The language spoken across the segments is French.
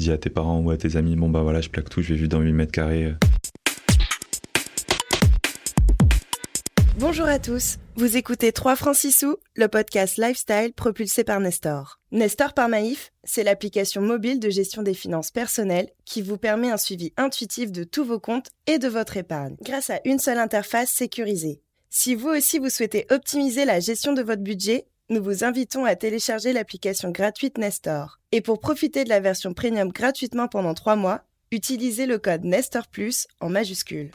dis à tes parents ou à tes amis, bon bah voilà, je plaque tout, je vais vivre dans 8 mètres carrés. Bonjour à tous, vous écoutez 3 francs 6 sous, le podcast lifestyle propulsé par Nestor. Nestor par Maïf, c'est l'application mobile de gestion des finances personnelles qui vous permet un suivi intuitif de tous vos comptes et de votre épargne grâce à une seule interface sécurisée. Si vous aussi vous souhaitez optimiser la gestion de votre budget, nous vous invitons à télécharger l'application gratuite Nestor. Et pour profiter de la version premium gratuitement pendant 3 mois, utilisez le code Nestor Plus en majuscule.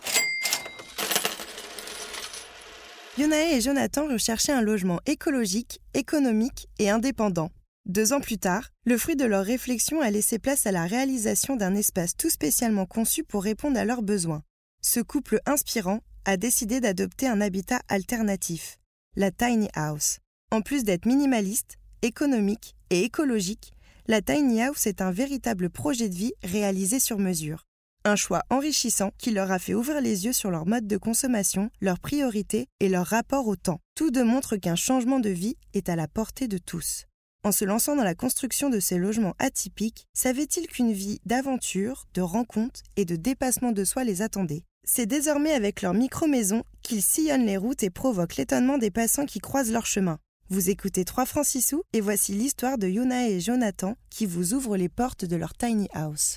Yonae et Jonathan recherchaient un logement écologique, économique et indépendant. Deux ans plus tard, le fruit de leur réflexion a laissé place à la réalisation d'un espace tout spécialement conçu pour répondre à leurs besoins. Ce couple inspirant a décidé d'adopter un habitat alternatif, la tiny house. En plus d'être minimaliste, économique et écologique, la tiny house est un véritable projet de vie réalisé sur mesure. Un choix enrichissant qui leur a fait ouvrir les yeux sur leur mode de consommation, leurs priorités et leur rapport au temps. Tout démontre qu'un changement de vie est à la portée de tous. En se lançant dans la construction de ces logements atypiques, savait-il qu'une vie d'aventure, de rencontres et de dépassement de soi les attendait? C'est désormais avec leur micro-maison qu'ils sillonnent les routes et provoquent l'étonnement des passants qui croisent leur chemin. Vous écoutez 3 francs 6 sous et voici l'histoire de Yuna et Jonathan qui vous ouvrent les portes de leur tiny house.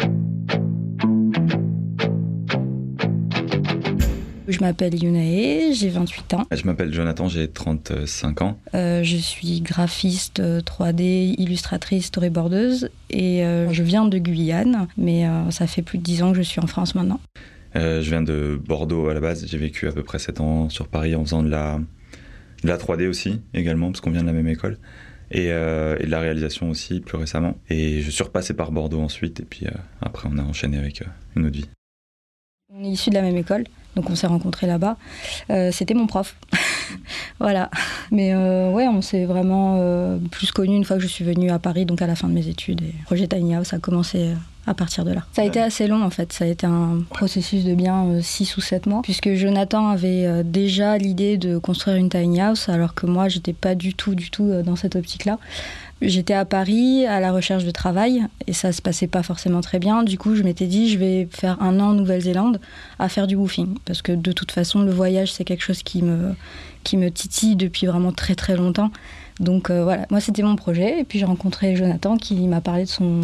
Je m'appelle Yunae, j'ai 28 ans. Je m'appelle Jonathan, j'ai 35 ans. Euh, je suis graphiste 3D, illustratrice, storyboardeuse et euh, je viens de Guyane, mais euh, ça fait plus de 10 ans que je suis en France maintenant. je viens de Bordeaux à la base, j'ai vécu à peu près 7 ans sur Paris en faisant de la, de la 3D aussi également, parce qu'on vient de la même école. Et, et, de la réalisation aussi plus récemment. Et je suis repassé par Bordeaux ensuite, et puis après on a enchaîné avec une autre vie. On est issus de la même école, donc on s'est rencontrés là-bas. Euh, C'était mon prof. voilà. Mais euh, ouais, on s'est vraiment euh, plus connus une fois que je suis venue à Paris, donc à la fin de mes études. Et Projet Tiny House a commencé à partir de là. Ça a été assez long en fait, ça a été un processus de bien 6 ou 7 mois, puisque Jonathan avait déjà l'idée de construire une tiny house, alors que moi j'étais pas du tout, du tout dans cette optique-là. J'étais à Paris à la recherche de travail et ça se passait pas forcément très bien. Du coup, je m'étais dit, je vais faire un an en Nouvelle-Zélande à faire du woofing parce que de toute façon, le voyage c'est quelque chose qui me qui me titille depuis vraiment très très longtemps. Donc euh, voilà, moi c'était mon projet et puis j'ai rencontré Jonathan qui m'a parlé de son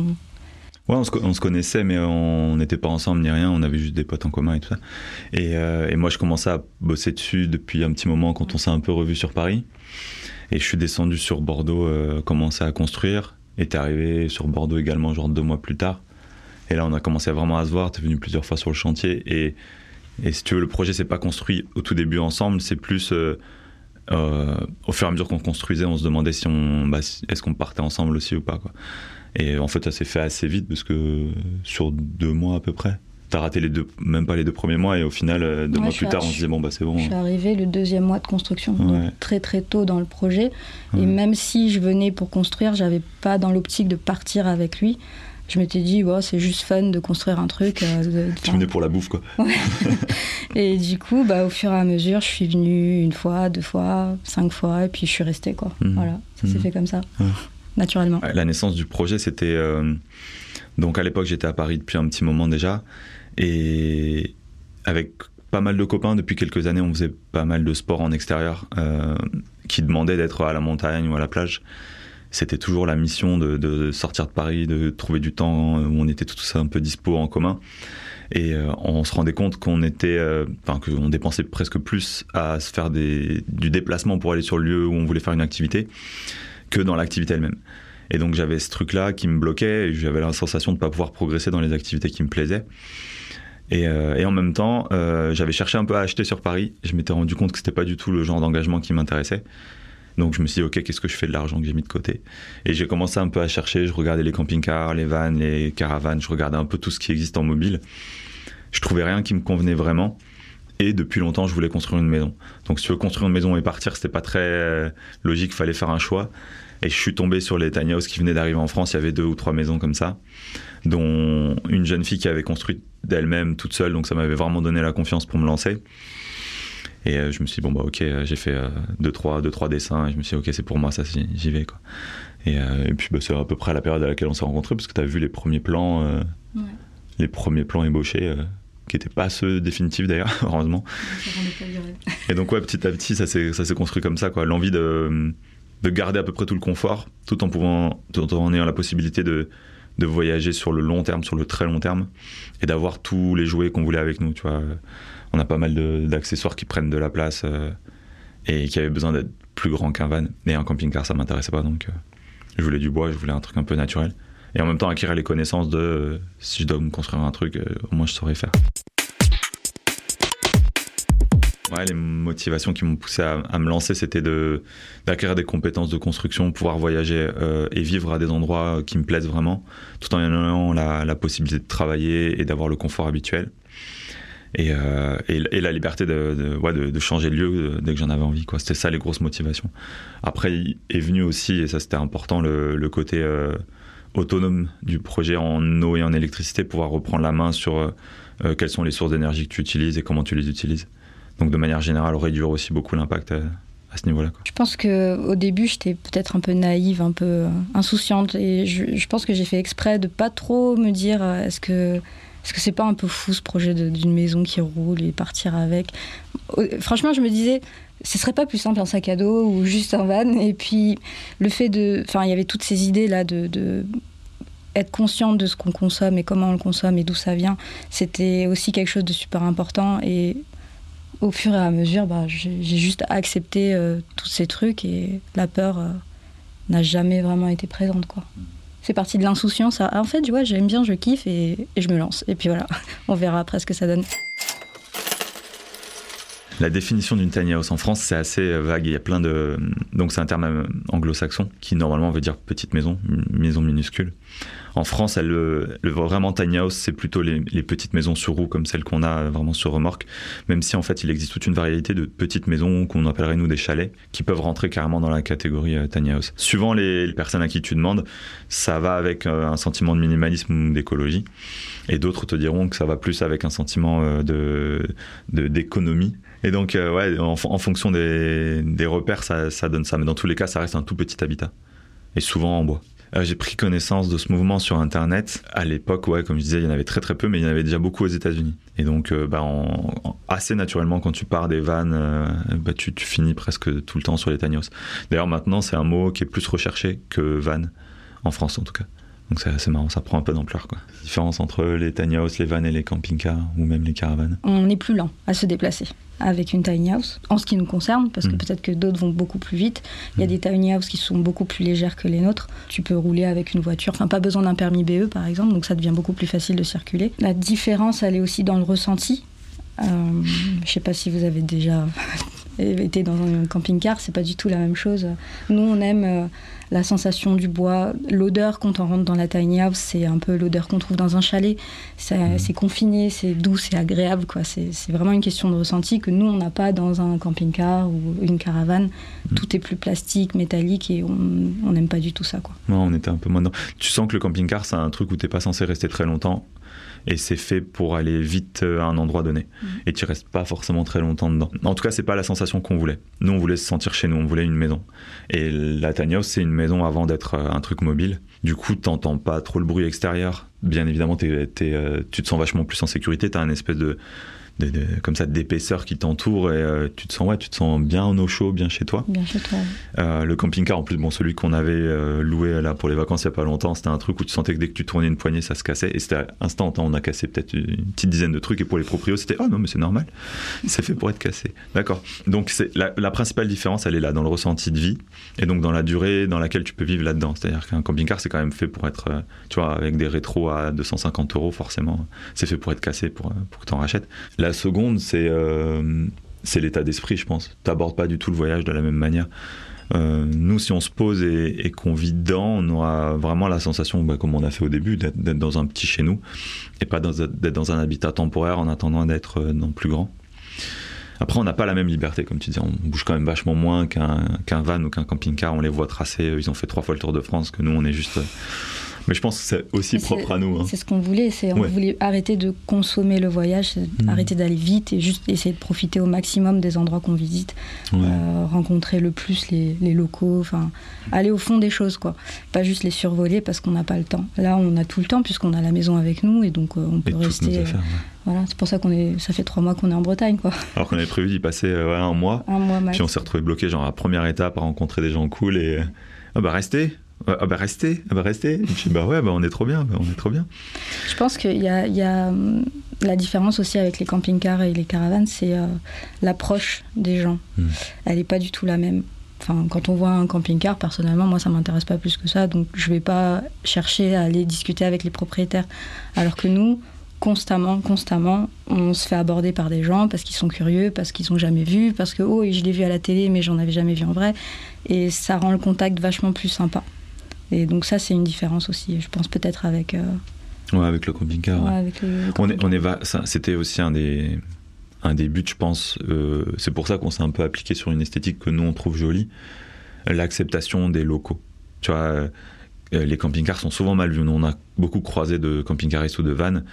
Ouais, on se, on se, connaissait, mais on n'était pas ensemble ni rien. On avait juste des potes en commun et tout ça. Et, euh, moi, je commençais à bosser dessus depuis un petit moment quand on s'est un peu revu sur Paris. Et je suis descendu sur Bordeaux, euh, à construire. Et t'es arrivé sur Bordeaux également, genre deux mois plus tard. Et là, on a commencé vraiment à se voir. T'es venu plusieurs fois sur le chantier. Et, et si tu veux, le projet s'est pas construit au tout début ensemble. C'est plus euh, euh, au fur et à mesure qu'on construisait, on se demandait si on, bah, est-ce qu'on partait ensemble aussi ou pas. Quoi. Et en fait, ça s'est fait assez vite parce que sur deux mois à peu près. T'as raté les deux, même pas les deux premiers mois, et au final, euh, deux Ouais, mois plus tard, on se disait bon bah c'est bon. Je suis arrivée le deuxième mois de construction, donc très très tôt dans le projet. Et même si je venais pour construire, j'avais pas dans l'optique de partir avec lui. Je m'étais dit, c'est juste fun de construire un truc. euh, de- Tu venais pour la bouffe quoi. et du coup, bah, au fur et à mesure, je suis venue une fois, deux fois, cinq fois, et puis je suis restée. Quoi. Mhm. Voilà, ça s'est Mhm. fait comme ça. Naturellement. La naissance du projet, c'était. euh, donc à l'époque, j'étais à Paris depuis un petit moment déjà. Et avec pas mal de copains, depuis quelques années, on faisait pas mal de sport en extérieur euh, qui demandaient d'être à la montagne ou à la plage. C'était toujours la mission de, de sortir de Paris, de trouver du temps où on était tous un peu dispo en commun. Et euh, on se rendait compte qu'on était, euh, enfin qu'on dépensait presque plus à se faire des, du déplacement pour aller sur le lieu où on voulait faire une activité que dans l'activité elle-même. Et donc j'avais ce truc-là qui me bloquait, j'avais la sensation de ne pas pouvoir progresser dans les activités qui me plaisaient. Et, euh, en même temps, euh, j'avais cherché un peu à acheter sur Paris. Je m'étais rendu compte que c'était pas du tout le genre d'engagement qui m'intéressait. Donc je me suis dit, ok, qu'est-ce que je fais de l'argent que j'ai mis de côté? Et j'ai commencé un peu à chercher. Je regardais les camping-cars, les vannes, les caravanes. Je regardais un peu tout ce qui existe en mobile. Je trouvais rien qui me convenait vraiment. Et depuis longtemps, je voulais construire une maison. Donc si tu veux construire une maison et partir, c'était pas très euh, logique. Fallait faire un choix. Et je suis tombé sur les tiny qui venaient d'arriver en France. Il y avait deux ou trois maisons comme ça, dont une jeune fille qui avait construit d'elle-même toute seule. Donc ça m'avait vraiment donné la confiance pour me lancer. Et je me suis dit, bon, bah, ok, j'ai fait deux, trois, deux, trois dessins, et je me suis dit, ok, c'est pour moi, ça, j'y vais, quoi. Et, puis, bah, c'est à peu près à la période à laquelle on s'est rencontrés, parce que tu as vu les premiers plans, les premiers plans ébauchés qui n'étaient pas ceux définitifs d'ailleurs, heureusement. Et donc ouais, petit à petit, ça s'est construit comme ça, quoi. L'envie de, de garder à peu près tout le confort, tout en pouvant, tout en ayant la possibilité de, de voyager sur le long terme, sur le très long terme, et d'avoir tous les jouets qu'on voulait avec nous, tu vois. On a pas mal d'accessoires qui prennent de la place euh, et qui avaient besoin d'être plus grands qu'un van. Et un camping-car, ça m'intéressait pas, donc euh, je voulais du bois, je voulais un truc un peu naturel et en même temps acquérir les connaissances de euh, si je dois me construire un truc, au moins je saurais faire. Ouais, les motivations qui m'ont poussé à, me lancer, c'était d'acquérir des compétences de construction, pouvoir voyager euh, et vivre à des endroits qui me plaisent vraiment, tout en ayant la, la possibilité de travailler et d'avoir le confort habituel. Et, et, la liberté de, de, ouais, de, changer de lieu dès que j'en avais envie. C'était ça les grosses motivations. Après est venu aussi, et ça c'était important, le, le côté autonome du projet en eau et en électricité, pouvoir reprendre la main sur euh, euh, quelles sont les sources d'énergie que tu utilises et comment tu les utilises. Donc de manière générale, réduire aussi beaucoup l'impact euh, à, ce niveau-là. Je pense qu'au début, j'étais peut-être un peu naïve, un peu insouciante, et je, pense que j'ai fait exprès de pas trop me dire est-ce que est-ce que c'est pas un peu fou ce projet d'une maison qui roule et partir avec? Franchement, je me disais, ce serait pas plus simple un sac à dos ou juste un van Et puis le fait de, enfin, il y avait toutes ces idées là de, être consciente de ce qu'on consomme et comment on le consomme et d'où ça vient. C'était aussi quelque chose de super important et au fur et à mesure, bah, j'ai juste accepté euh, tous ces trucs et la peur euh, n'a jamais vraiment été présente quoi. C'est parti de l'insouciance. en fait, tu vois, j'aime bien, je kiffe et, et je me lance. Et puis voilà, on verra après ce que ça donne. La définition d'une tiny house en France, c'est assez euh, vague. Il y a plein de. Donc, c'est un terme anglo-saxon qui normalement veut dire petite maison, maison minuscule. En France, elle, le, vraiment tiny house, c'est plutôt les, petites maisons sur roues comme celles qu'on a vraiment sur remorque. Même si en fait, il existe toute une variété de petites maisons qu'on appellerait nous des chalets, qui peuvent rentrer carrément dans la catégorie euh, tiny house. Suivant les, personnes à qui tu demandes, ça va avec un sentiment de minimalisme ou d'écologie, et d'autres te diront que ça va plus avec un sentiment de d'économie et donc, euh, ouais, en, fonction des, repères, ça, donne ça. Mais dans tous les cas, ça reste un tout petit habitat. Et souvent en bois. Euh, j'ai pris connaissance de ce mouvement sur Internet. À l'époque, ouais, comme je disais, il y en avait très très peu, mais il y en avait déjà beaucoup aux États-Unis. Et donc, euh, bah, assez naturellement, quand tu pars des vannes, bah, tu, finis presque tout le temps sur les tiny D'ailleurs, maintenant, c'est un mot qui est plus recherché que van, en France en tout cas. Donc c'est marrant, ça prend un peu d'ampleur. Quoi. Différence entre les tiny house, les vannes et les camping-cars ou même les caravanes. On est plus lent à se déplacer avec une tiny house, en ce qui nous concerne, parce que mm. peut-être que d'autres vont beaucoup plus vite. Il y a mm. des tiny house qui sont beaucoup plus légères que les nôtres. Tu peux rouler avec une voiture, enfin pas besoin d'un permis BE par exemple, donc ça devient beaucoup plus facile de circuler. La différence, elle est aussi dans le ressenti. Euh, je sais pas si vous avez déjà été dans un camping-car, c'est pas du tout la même chose. Nous, on aime euh, la sensation du bois, l'odeur quand on rentre dans la tiny house, c'est un peu l'odeur qu'on trouve dans un chalet. Mhm. C'est confiné, c'est doux, c'est agréable. quoi. C'est vraiment une question de ressenti que nous, on n'a pas dans un camping-car ou une caravane. Mhm. Tout est plus plastique, métallique et on n'aime pas du tout ça. Quoi. Non, on était un peu moins Tu sens que le camping-car, c'est un truc où tu n'es pas censé rester très longtemps et c'est fait pour aller vite euh, à un endroit donné. Mm. Et tu restes pas forcément très longtemps dedans. En tout cas, c'est pas la sensation qu'on voulait. Nous, on voulait se sentir chez nous, on voulait une maison. Et la Tania, c'est une maison avant d'être euh, un truc mobile. Du coup, t'entends pas trop le bruit extérieur. Bien évidemment, euh, tu te sens vachement plus en sécurité. T'as un espèce de de, comme ça d'épaisseur qui t'entoure et euh, tu te sens ouais tu te sens bien en eau chaud bien chez toi. Bien chez toi euh, le camping-car en plus bon celui qu'on avait euh, loué là pour les vacances il y a pas longtemps c'était un truc où tu sentais que dès que tu tournais une poignée ça se cassait. Et c'était instant on a cassé peut-être une petite dizaine de trucs et pour les proprios c'était oh non mais c'est normal. C'est fait pour être cassé. D'accord. Donc c'est la, la, principale différence elle est là dans le ressenti de vie et donc dans la durée dans laquelle tu peux vivre là-dedans. C'est-à-dire qu'un camping-car c'est quand même fait pour être tu vois avec des rétros à 250 euros forcément c'est fait pour être cassé pour, pour que tu en rachètes la seconde, euh, c'est l'état d'esprit, je pense. Tu n'abordes pas du tout le voyage de la même manière. Euh, nous, si on se pose et, qu'on vit dedans, on aura vraiment la sensation, bah, comme on a fait au début, d'être dans un petit chez nous et pas d'être dans un habitat temporaire en attendant d'être euh, dans le plus grand. Après, on n'a pas la même liberté, comme tu dis. On bouge quand même vachement moins qu'un van ou qu'un camping-car. On les voit tracer. Ils ont fait trois fois le Tour de France, que nous, on est juste Mais je pense que c'est aussi propre à nous. Hein. C'est ce qu'on voulait. C'est on voulait arrêter de consommer le voyage, mmh. arrêter d'aller vite et juste essayer de profiter au maximum des endroits qu'on visite, euh, rencontrer le plus les, locaux, enfin aller au fond des choses quoi. Pas juste les survoler parce qu'on n'a pas le temps. Là, on a tout le temps puisqu'on a la maison avec nous et donc euh, on peut rester. Euh, voilà, c'est pour ça qu'on est. Ça fait trois mois qu'on est en Bretagne quoi. Alors qu'on avait prévu d'y passer un mois. Un mois. Puis on s'est retrouvé bloqué genre à la première étape à rencontrer des gens cool et ah bah restez ah bah restez, ah bah restez. Et bah ouais, bah on est trop bien, bah on est trop bien. Je pense qu'il y a, y a hum, la différence aussi avec les camping-cars et les caravanes, c'est euh, l'approche des gens. Hmm. Elle n'est pas du tout la même. Enfin, quand on voit un camping-car, personnellement, moi, ça m'intéresse pas plus que ça. Donc, je vais pas chercher à aller discuter avec les propriétaires. Alors que nous, constamment, constamment, on se fait aborder par des gens parce qu'ils sont curieux, parce qu'ils n'ont jamais vu, parce que, oh, je l'ai vu à la télé, mais j'en avais jamais vu en vrai. Et ça rend le contact vachement plus sympa. Et donc ça, c'est une différence aussi, je pense peut-être avec... Euh, ouais, avec le camping-car. on est, on est C'était aussi un des, un des buts, je pense. Euh, c'est pour ça qu'on s'est un peu appliqué sur une esthétique que nous, on trouve jolie. L'acceptation des locaux. Tu vois, euh, les camping-cars sont souvent mal vus. Nous, on a beaucoup croisé de camping-caristes ou de vannes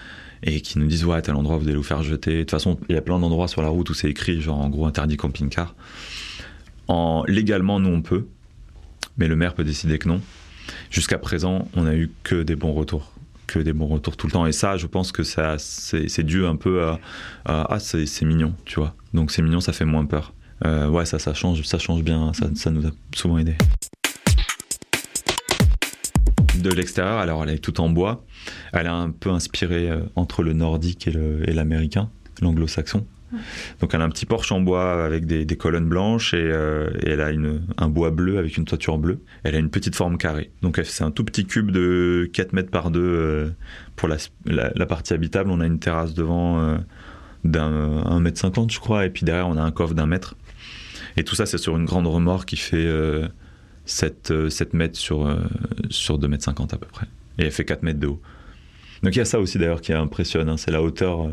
et qui nous disent ouais, à tel endroit, vous allez vous faire jeter. De toute façon, il y a plein d'endroits sur la route où c'est écrit, genre en gros, interdit camping-car. En, légalement, nous, on peut, mais le maire peut décider que non. Jusqu'à présent, on a eu que des bons retours que des bons retours tout le temps. Et ça, je pense que ça, c'est dû un peu à, ah, c'est mignon, tu vois. Donc c'est mignon, ça fait moins peur. Euh, ouais, ça, ça change, ça change bien. Ça, nous a souvent aidé. De l'extérieur, alors elle est toute en bois. Elle est un peu inspirée euh, entre le nordique et l'américain, l'anglo-saxon. Donc elle a un petit porche en bois avec des, colonnes blanches euh, et, elle a un bois bleu avec une toiture bleue. Elle a une petite forme carrée. Donc c'est un tout petit cube de 4 mètres par 2 euh, pour la, partie habitable. On a une terrasse devant euh, d'un 1 mètre 50 je crois et puis derrière on a un coffre d'un mètre. Et tout ça c'est sur une grande remorque qui fait 7, 7 mètres sur, sur 2 mètres 50 à peu près. Et elle fait 4 mètres de haut. Donc il y a ça aussi d'ailleurs qui impressionne, hein. c'est la hauteur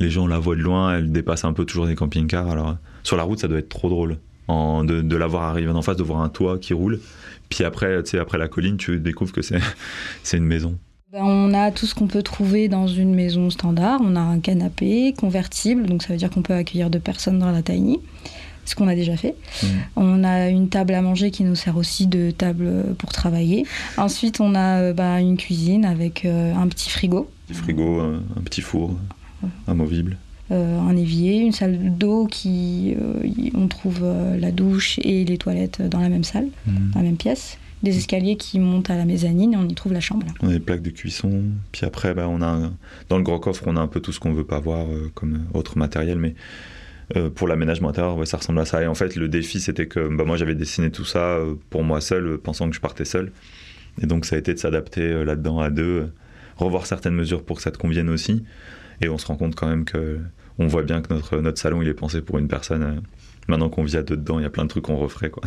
les gens la voient de loin, elle dépasse un peu toujours des camping-cars. Alors sur la route, ça doit être trop drôle en, de, la voir arriver en face, de voir un toit qui roule. Puis après, tu sais, après la colline, tu découvres que c'est une maison. Ben, on a tout ce qu'on peut trouver dans une maison standard. On a un canapé convertible, donc ça veut dire qu'on peut accueillir deux personnes dans la tiny, ce qu'on a déjà fait. Mmh. On a une table à manger qui nous sert aussi de table pour travailler. Ensuite, on a euh, ben, une cuisine avec euh, un petit frigo. Un frigo, un petit four amovible euh, un évier, une salle d'eau qui euh, on trouve euh, la douche et les toilettes dans la même salle, mhm. dans la même pièce. Des escaliers qui montent à la mezzanine et on y trouve la chambre. On a des plaques de cuisson. Puis après, bah, on a dans le gros coffre, on a un peu tout ce qu'on veut pas voir comme autre matériel, mais pour l'aménagement intérieur, ça ressemble à ça. Et en fait, le défi, c'était que bah, moi, j'avais dessiné tout ça pour moi seul, pensant que je partais seul. Et donc, ça a été de s'adapter là-dedans à deux, revoir certaines mesures pour que ça te convienne aussi. Et on se rend compte quand même que on voit bien que notre, notre salon il est pensé pour une personne. Euh, maintenant qu'on vit à deux dedans, il y a plein de trucs qu'on referait. Quoi.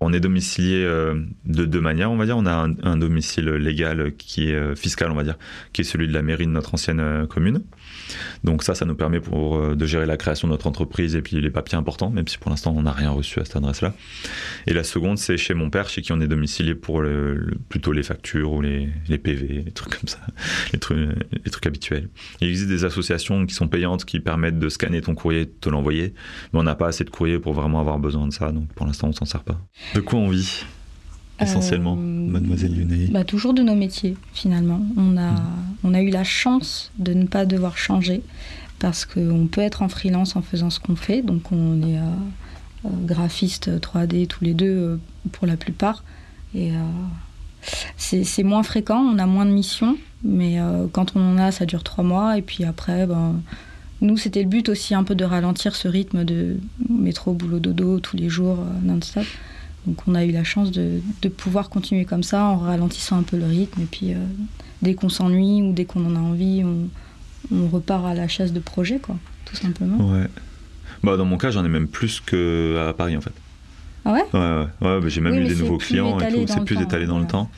On est domicilié euh, de deux manières, on va dire. On a un, domicile légal qui est euh, fiscal, on va dire, qui est celui de la mairie de notre ancienne commune. Donc ça, ça nous permet pour, euh, de gérer la création de notre entreprise et puis les papiers importants, même si pour l'instant on n'a rien reçu à cette adresse-là. Et la seconde, c'est chez mon père, chez qui on est domicilié pour plutôt les factures ou les, PV, les trucs comme ça, les trucs, habituels. Il existe des associations qui sont payantes, qui permettent de scanner ton courrier, de te l'envoyer, mais on n'a pas assez de courrier pour vraiment avoir besoin de ça, donc pour l'instant on s'en sert pas. De quoi on vit? Essentiellement, euh, mademoiselle Yunei bah, Toujours de nos métiers, finalement. On a, hmm. on a eu la chance de ne pas devoir changer parce qu'on peut être en freelance en faisant ce qu'on fait. Donc, on est euh, euh, graphiste 3D tous les deux pour la plupart. Et c'est moins fréquent, on a moins de missions, mais quand on en a, ça dure trois mois. Et puis après, ben, nous, c'était le but aussi un peu de ralentir ce rythme de métro, boulot, dodo tous les jours non-stop. Donc on a eu la chance de, pouvoir continuer comme ça en ralentissant un peu le rythme. Et puis euh, dès qu'on s'ennuie ou dès qu'on en a envie, on, repart à la chasse de projets, quoi, tout simplement. Ouais. Bah, dans mon cas, j'en ai même plus qu'à Paris en fait. Ah ouais? Ouais, ouais. Bah, j'ai même eu des nouveaux clients et tout. C'est plus étalé dans le temps.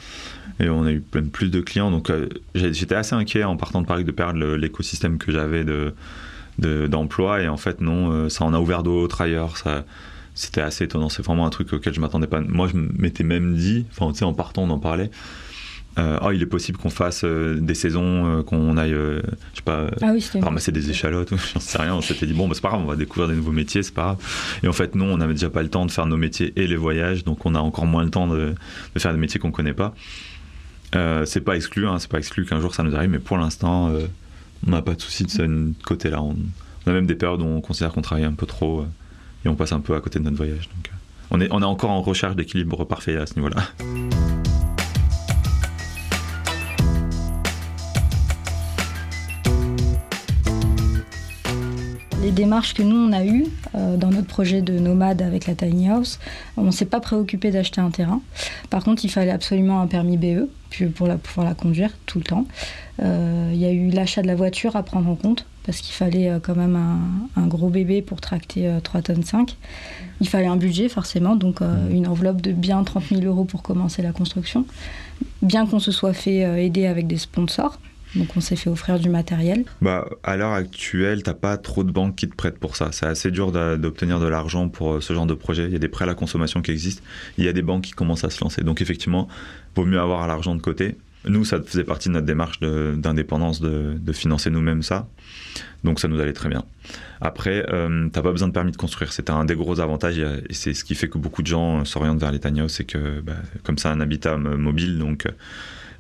Et on a eu plein, plus de clients. Donc euh, j'étais assez inquiet en partant de Paris de perdre l'écosystème que j'avais de d'emploi et en fait non euh, ça en a ouvert d'autres ailleurs ça c'était assez étonnant. C'est vraiment un truc auquel je m'attendais pas. Moi, je m'étais même dit, enfin, tu sais, en partant, on en parlait. euh, oh, il est possible qu'on fasse euh, des saisons, qu'on aille, je sais pas, ah oui, ramasser des échalotes, j'en sais rien. On s'était dit, bon, bah, c'est pas grave, on va découvrir des nouveaux métiers, c'est pas grave. Et en fait, non, on n'avait déjà pas le temps de faire nos métiers et les voyages, donc on a encore moins le temps de, de faire des métiers qu'on connaît pas. c'est pas exclu, hein, c'est pas exclu qu'un jour ça nous arrive, mais pour l'instant, on n'a pas de souci de ce côté-là. On, a même des périodes où on considère qu'on travaille un peu trop on passe un peu à côté de notre voyage. Donc, on est, encore en recherche d'équilibre parfait à ce niveau-là. les démarches que nous on a eues euh, dans notre projet de nomade avec la tiny house, on ne s'est pas préoccupé d'acheter un terrain. Par contre, il fallait absolument un permis BE pour pouvoir la conduire tout le temps. Euh, il y a eu l'achat de la voiture à prendre en compte parce qu'il fallait euh, quand même un, gros bébé pour tracter 3 tonnes 5. Il fallait un budget forcément, donc une enveloppe de bien 30 000 euros pour commencer la construction. Bien qu'on se soit fait aider avec des sponsors, donc on s'est fait offrir du matériel. Bah, à l'heure actuelle, t'as pas trop de banques qui te prêtent pour ça. C'est assez dur d'obtenir de l'argent pour euh, ce genre de projet. Il y a des prêts à la consommation qui existent. Il y a des banques qui commencent à se lancer. Donc effectivement, vaut mieux avoir l'argent de côté. Nous, ça faisait partie de notre démarche d'indépendance de, financer nous-mêmes ça. Donc ça nous allait très bien. Après, euh, t'as pas besoin de permis de construire. C'est un des gros avantages et c'est ce qui fait que beaucoup de gens s'orientent vers les c'est que bah, comme ça, un habitat mobile, donc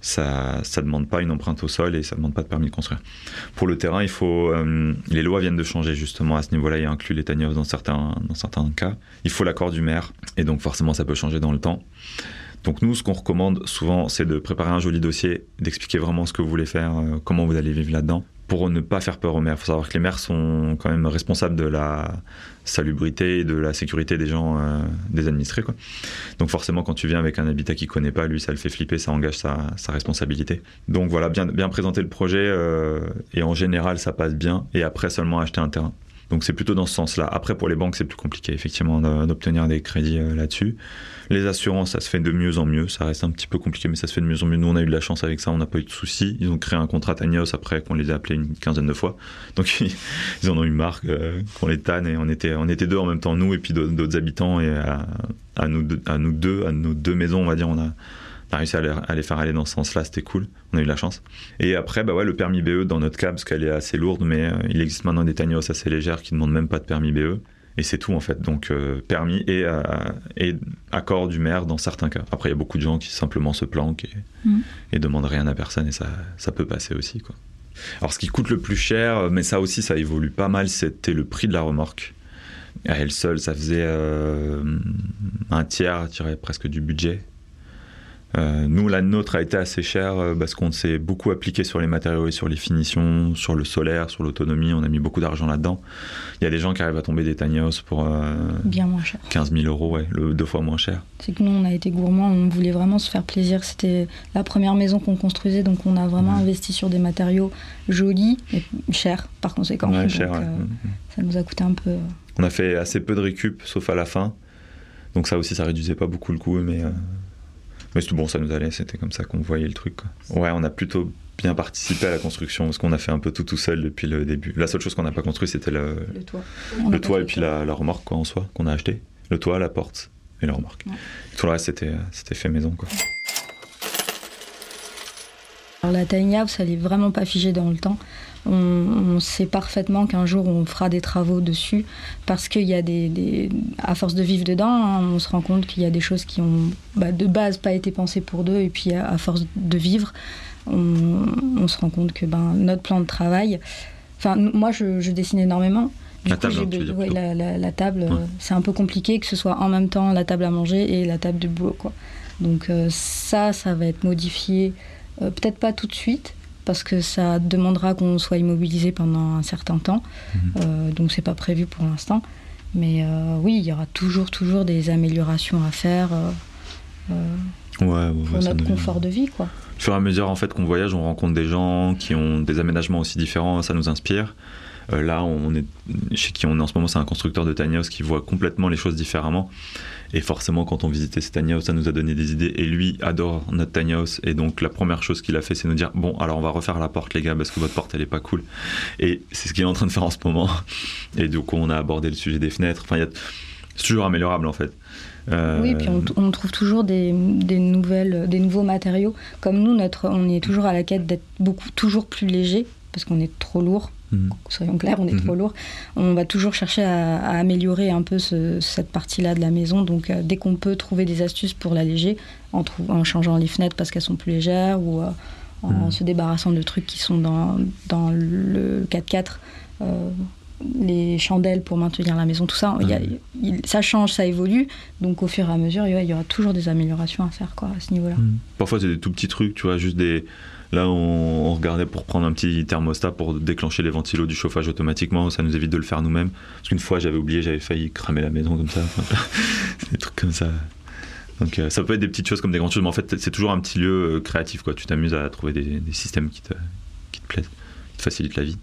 ça ne demande pas une empreinte au sol et ça ne demande pas de permis de construire. Pour le terrain, il faut, euh, les lois viennent de changer justement à ce niveau-là et inclut les tiny dans certains, dans certains cas. Il faut l'accord du maire et donc forcément ça peut changer dans le temps. Donc nous, ce qu'on recommande souvent, c'est de préparer un joli dossier, d'expliquer vraiment ce que vous voulez faire, euh, comment vous allez vivre là-dedans, pour ne pas faire peur aux maires. Il faut savoir que les maires sont quand même responsables de la salubrité et de la sécurité des gens, euh, des administrés. Quoi. Donc forcément, quand tu viens avec un habitat qu'il connaît pas, lui, ça le fait flipper, ça engage sa, responsabilité. Donc voilà, bien, présenter le projet euh, et en général, ça passe bien. Et après, seulement acheter un terrain. Donc c'est plutôt dans ce sens-là. Après, pour les banques, c'est plus compliqué, effectivement, d'obtenir des crédits euh, là-dessus. Les assurances, ça se fait de mieux en mieux. Ça reste un petit peu compliqué, mais ça se fait de mieux en mieux. Nous, on a eu de la chance avec ça, on n'a pas eu de soucis. Ils ont créé un contrat Tanios après qu'on les a appelés une quinzaine de fois. Donc ils en ont eu marre euh, qu'on les tanne et on était, on était deux en même temps, nous et puis d'autres habitants. Et à, nous deux, à nous deux, à nos deux maisons, on va dire, on a a réussi à les, faire aller dans ce sens-là, c'était cool, on a eu de la chance. Et après, bah ouais, le permis BE dans notre cas, parce qu'elle est assez lourde, mais euh, il existe maintenant des Tanios assez légères qui ne demandent même pas de permis BE. Et c'est tout en fait, donc euh, permis et, euh, et, accord du maire dans certains cas. Après, il y a beaucoup de gens qui simplement se planquent et, mm. et demandent rien à personne et ça, ça peut passer aussi. Quoi. Alors ce qui coûte le plus cher, mais ça aussi ça évolue pas mal, c'était le prix de la remorque. À elle seule, ça faisait un tiers, je dirais presque du budget euh, nous, la nôtre a été assez chère euh, parce qu'on s'est beaucoup appliqué sur les matériaux et sur les finitions, sur le solaire, sur l'autonomie. On a mis beaucoup d'argent là-dedans. Il y a des gens qui arrivent à tomber des tiny pour euh, bien moins cher. 15 000 euros, ouais, le, deux fois moins cher. C'est que nous, on a été gourmands, on voulait vraiment se faire plaisir. C'était la première maison qu'on construisait, donc on a vraiment investi sur des matériaux jolis et chers par conséquent. Ouais, cher, Ça nous a coûté un peu. On a fait assez peu de récup, sauf à la fin. Donc ça aussi, ça réduisait pas beaucoup le coût, mais mais tout bon, ça nous allait, c'était comme ça qu'on voyait le truc. Ouais, on a plutôt bien participé à la construction parce qu'on a fait un peu tout tout seul depuis le début. La seule chose qu'on n'a pas construit, c'était le, toit. Le toit et puis la, remorque quoi, en soi qu'on a acheté. Le toit, la porte et la remorque. Tout le reste, c'était, c'était fait maison. Quoi. Alors, la tiny house, elle est vraiment pas figée dans le temps. On, sait parfaitement qu'un jour on fera des travaux dessus parce qu'il y a des, à force de vivre dedans, hein, on se rend compte qu'il y a des choses qui ont bah, de base pas été pensées pour deux et puis à, force de vivre, on, se rend compte que ben, notre plan de travail. Enfin, moi je, dessine énormément. Du la, coup, table, la, table, c'est un peu compliqué que ce soit en même temps la table à manger et la table de boulot. Quoi. Donc euh, ça, ça va être modifié, euh, peut-être pas tout de suite, parce que ça demandera qu'on soit immobilisé pendant un certain temps. Mhm. Euh, donc c'est pas prévu pour l'instant. Mais euh, oui, il y aura toujours, toujours des améliorations à faire euh, pour notre confort de vie. Quoi. Au fur et à mesure en fait, qu'on voyage, on rencontre des gens qui ont des aménagements aussi différents, ça nous inspire. Euh, là, on est, chez qui on est en ce moment, c'est un constructeur de tiny house qui voit complètement les choses différemment. Et forcément, quand on visitait ces tiny house, ça nous a donné des idées. Et lui adore notre tiny house. Et donc, la première chose qu'il a fait, c'est nous dire Bon, alors on va refaire la porte, les gars, parce que votre porte, elle est pas cool. Et c'est ce qu'il est en train de faire en ce moment. Et du coup, on a abordé le sujet des fenêtres. Enfin, C'est toujours améliorable en fait. Euh, oui, puis on, trouve toujours des, nouvelles, des nouveaux matériaux. Comme nous, notre, on est toujours à la quête d'être beaucoup, toujours plus léger, parce qu'on est trop lourd. Mhm. Soyons clairs, on est trop mhm. lourd. On va toujours chercher à, améliorer un peu cette partie-là de la maison. Donc, euh, dès qu'on peut trouver des astuces pour l'alléger, en, en changeant les fenêtres parce qu'elles sont plus légères ou euh, en mhm. se débarrassant de trucs qui sont dans, dans le 4x4 les chandelles pour maintenir la maison, tout ça, ça change, ça évolue. Donc au fur et à mesure, il y aura toujours des améliorations à faire quoi, à ce niveau-là. Hmm. Parfois c'est des tout petits trucs, tu vois, juste des... Là on, regardait pour prendre un petit thermostat pour déclencher les ventilos du chauffage automatiquement, ça nous évite de le faire nous-mêmes. Parce qu'une fois j'avais oublié, j'avais failli cramer la maison comme ça. des trucs comme ça. Donc euh, ça peut être des petites choses comme des grandes choses, mais en fait c'est toujours un petit lieu euh, créatif, quoi. Tu t'amuses à trouver des, systèmes qui te, qui te plaisent, qui te facilitent la vie.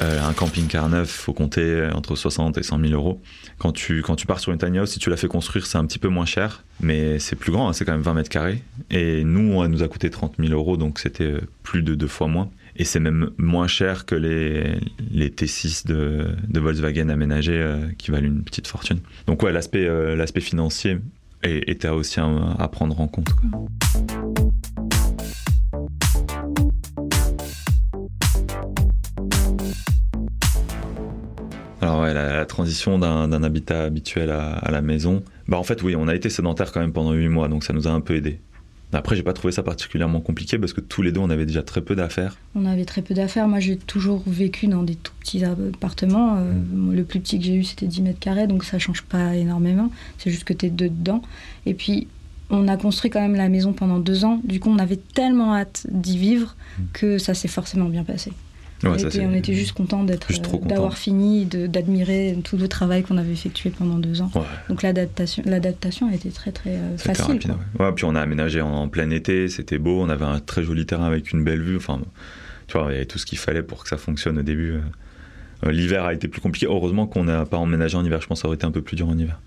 Euh, un camping-car neuf, faut compter entre 60 et 100 000 euros. Quand tu, quand tu pars sur une tiny house, si tu la fais construire, c'est un petit peu moins cher, mais c'est plus grand, hein, c'est quand même 20 mètres carrés. Et nous, elle nous a coûté 30 000 euros, donc c'était plus de deux fois moins. Et c'est même moins cher que les, les T6 de, de Volkswagen aménagés euh, qui valent une petite fortune. Donc ouais, l'aspect euh, financier était aussi à prendre en compte. Ouais, la, transition d'un habitat habituel à, la maison, bah en fait oui, on a été sédentaire quand même pendant 8 mois, donc ça nous a un peu aidé. Après, j'ai pas trouvé ça particulièrement compliqué parce que tous les deux, on avait déjà très peu d'affaires. On avait très peu d'affaires. Moi, j'ai toujours vécu dans des tout petits appartements. Euh, mm. Le plus petit que j'ai eu, c'était 10 mètres carrés, donc ça change pas énormément. C'est juste que tu es dedans. Et puis, on a construit quand même la maison pendant deux ans. Du coup, on avait tellement hâte d'y vivre mm. que ça s'est forcément bien passé on, était, juste content d'être, d'avoir fini, d'admirer tout le travail qu'on avait effectué pendant deux ans. Donc l'adaptation, l'adaptation a été très très euh, facile. puis on a aménagé en, plein été, c'était beau, on avait un très joli terrain avec une belle vue. Enfin, tu vois, il y avait tout ce qu'il fallait pour que ça fonctionne au début. Euh. Euh, l'hiver a été plus compliqué. Heureusement qu'on n'a pas emménagé en hiver. Je pense que ça aurait été un peu plus dur en hiver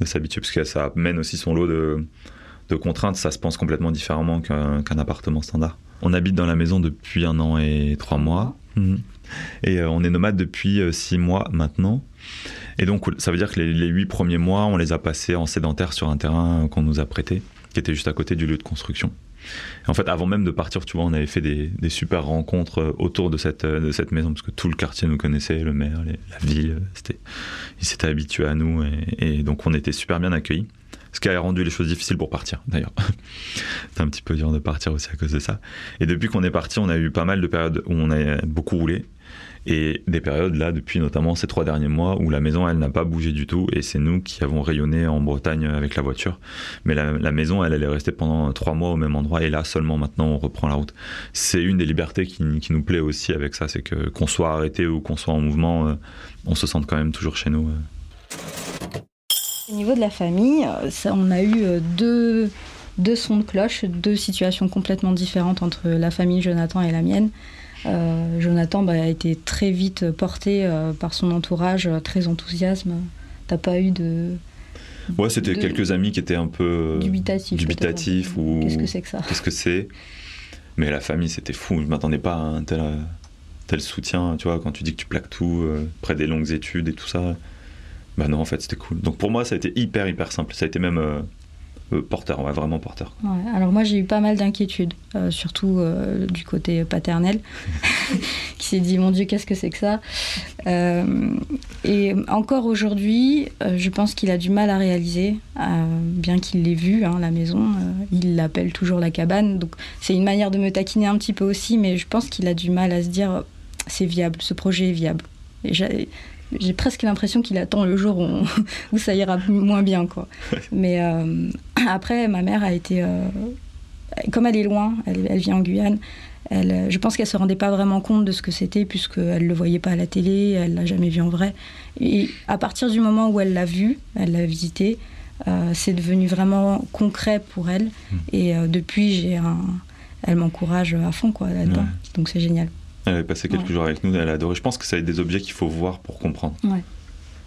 de s'habituer, parce que ça mène aussi son lot de, contraintes. Ça se pense complètement différemment qu'un appartement standard. On habite dans la maison depuis un an et trois mois. Mhm. Et euh, on est nomade depuis euh, six mois maintenant. Et donc, ça veut dire que les, huit premiers mois, on les a passés en sédentaire sur un terrain qu'on nous a prêté, qui était juste à côté du lieu de construction. en fait, avant même de partir, tu vois, on avait fait des, super rencontres euh, autour de cette, de cette maison, parce que tout le quartier nous connaissait, le maire, la ville, c'était, ils s'étaient habitués à nous, et, donc on était super bien accueillis. Ce qui a rendu les choses difficiles pour partir, d'ailleurs. C'était un petit peu dur de partir aussi à cause de ça. Et depuis qu'on est parti, on a eu pas mal de périodes où on a beaucoup roulé. Et des périodes là, depuis notamment ces trois derniers mois, où la maison, elle n'a pas bougé du tout. Et c'est nous qui avons rayonné en Bretagne avec la voiture. Mais la, maison, elle, elle est restée pendant trois mois au même endroit. Et là, seulement maintenant, on reprend la route. C'est une des libertés qui, nous plaît aussi avec ça. C'est que qu'on soit arrêté ou qu'on soit en mouvement, euh, on se sente quand même toujours chez nous. Au niveau de la famille, euh, on a eu euh, deux, deux sons de cloche, deux situations complètement différentes entre la famille Jonathan et la mienne. Euh, Jonathan bah, a été très vite porté par son entourage, très enthousiasme. T'as pas eu de. Ouais, c'était quelques amis qui étaient un peu dubitatifs. ou. Qu'est-ce que c'est que ça? Qu'est-ce que c'est? Mais la famille, c'était fou. Je m'attendais pas à un tel, tel soutien. Tu vois, quand tu dis que tu plaques tout, près des longues études et tout ça. Bah non, en fait, c'était cool. Donc pour moi, ça a été hyper, hyper simple. Ça a été même euh, euh, porteur, ouais, vraiment porteur. alors moi, j'ai eu pas mal d'inquiétudes, euh, surtout du côté paternel, qui s'est dit, mon Dieu, qu'est-ce que c'est que ça? Et encore aujourd'hui, je pense qu'il a du mal à réaliser, bien qu'il l'ait vu, hein, la maison, il l'appelle toujours la cabane. Donc c'est une manière de me taquiner un petit peu aussi, mais je pense qu'il a du mal à se dire, c'est viable, ce projet est viable. Et j'ai presque l'impression qu'il attend le jour où, ça ira moins bien. Quoi. Mais euh, après, ma mère a été. Euh, comme elle est loin, elle, vient en Guyane, elle, je pense qu'elle se rendait pas vraiment compte de ce que c'était, puisqu'elle ne le voyait pas à la télé, elle l'a jamais vu en vrai. Et à partir du moment où elle l'a vu, elle l'a visité, euh, c'est devenu vraiment concret pour elle. Hmm. Et depuis, j'ai un, elle m'encourage à fond quoi, là-dedans. Donc c'est génial. Elle avait passé quelques jours avec nous, elle a adoré. Je pense que ça a des objets qu'il faut voir pour comprendre. Ouais.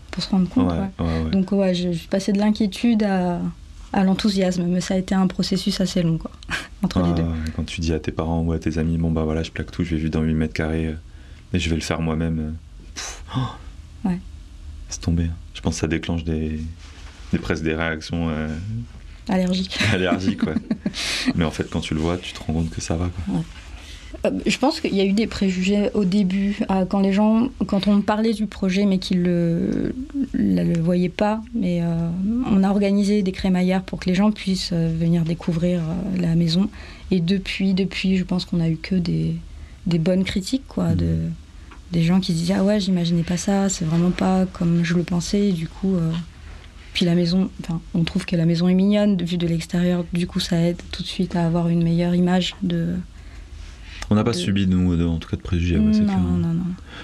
Pour se rendre compte. Ouais, Donc ouais, je, suis passée de l'inquiétude à, à l'enthousiasme, mais ça a été un processus assez long, quoi, entre les deux. Quand tu dis à tes parents ou à tes amis, bon bah voilà, je plaque tout, je vais vivre dans 8 mètres carrés, euh, et je vais le faire moi-même. Euh, oh, ouais. C'est tombé. Hein. Je pense que ça déclenche des, des presque des réactions euh, Allergiques. allergiques, ouais. Mais en fait, quand tu le vois, tu te rends compte que ça va. Quoi. Euh, Je pense qu'il y a eu des préjugés au début, euh, quand les gens, quand on parlait du projet, mais qu'ils le, le, voyaient pas. Mais euh, on a organisé des crémaillères pour que les gens puissent venir découvrir la maison. Et depuis, depuis, je pense qu'on a eu que des, des bonnes critiques, quoi, de, des gens qui se disaient ah ouais, j'imaginais pas ça, c'est vraiment pas comme je le pensais. Du coup, puis la maison, enfin, on trouve que la maison est mignonne vue de l'extérieur. Du coup, ça aide tout de suite à avoir une meilleure image de. On n'a pas de- subi, nous, de- en tout cas, de préjugés. ouais, non, clair. non, non.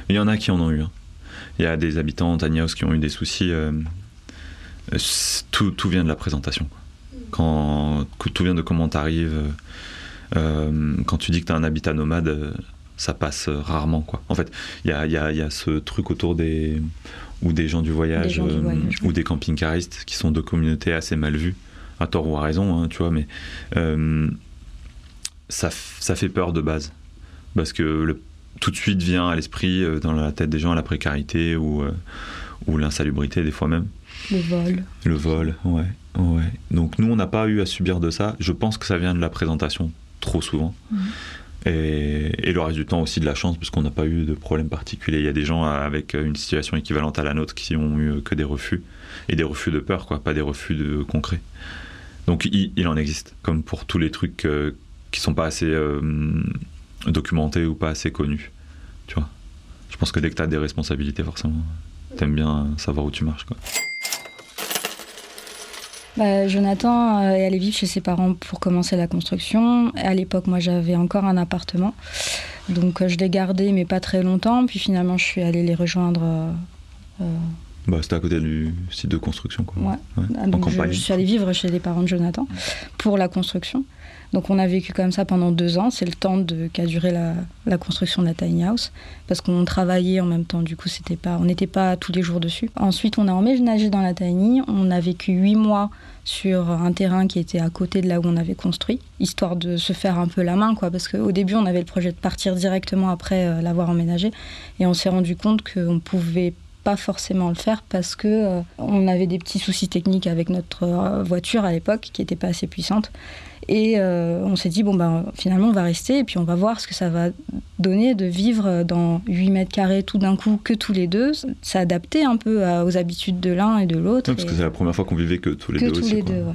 Il y en a qui en ont eu. hein. Il y a des habitants en tiny house qui ont eu des soucis. euh, euh, tout, tout vient de la présentation. Quand, tout vient de comment tu arrives. quand tu dis que tu as un habitat nomade, euh, ça passe euh, rarement. Quoi. En fait, il y a, il y a- il y a ce truc autour des. ou des gens du voyage, gens du euh, voyage, oui. ou des camping-caristes, qui sont deux communautés assez mal vues, à tort ou à raison, hein, tu vois, mais euh, ça fait peur de base. Parce que le, tout de suite vient à l'esprit, euh, dans la tête des gens, la précarité ou, euh, ou l'insalubrité, des fois même. Le vol. Le vol, ouais, ouais. Donc nous, on n'a pas eu à subir de ça. Je pense que ça vient de la présentation, trop souvent. Mhm. Et, et le reste du temps aussi de la chance, parce qu'on n'a pas eu de problème particulier. Il y a des gens avec une situation équivalente à la nôtre qui ont eu que des refus. Et des refus de peur, quoi, pas des refus de concrets. Donc il, il en existe, comme pour tous les trucs euh, qui sont pas assez euh, documentés ou pas assez vois Je pense que dès que tu des responsabilités, forcément, t'aimes bien savoir où tu marches, quoi. Bah, Jonathan euh, est allé vivre chez ses parents pour commencer la construction. À l'époque, moi, j'avais encore un appartement. Donc, euh, je l'ai gardé, mais pas très longtemps. Puis finalement, je suis allée les rejoindre. euh, euh, Bah, c'était à côté du site de construction, quoi. Ouais. en donc, je, suis allée vivre chez les parents de Jonathan pour la construction. Donc, on a vécu comme ça pendant deux ans. C'est le temps de- qu'a duré la, la construction de la tiny house. Parce qu'on travaillait en même temps. Du coup, c'était pas, on n'était pas tous les jours dessus. Ensuite, on a emménagé dans la tiny. On a vécu huit mois sur un terrain qui était à côté de là où on avait construit, histoire de se faire un peu la main, quoi. Parce qu'au début, on avait le projet de partir directement après euh, l'avoir emménagé, et on s'est rendu compte qu'on pouvait pas forcément le faire parce que euh, on avait des petits soucis techniques avec notre euh, voiture à l'époque qui n'était pas assez puissante. Et euh, on s'est dit, bon, ben, finalement, on va rester et puis on va voir ce que ça va donner de vivre dans 8 mètres carrés tout d'un coup que tous les deux, s'adapter un peu à- aux habitudes de l'un et de l'autre. Parce Et- que c'est la première fois qu'on vivait que tous les que deux tous aussi. les quoi. deux, ouais.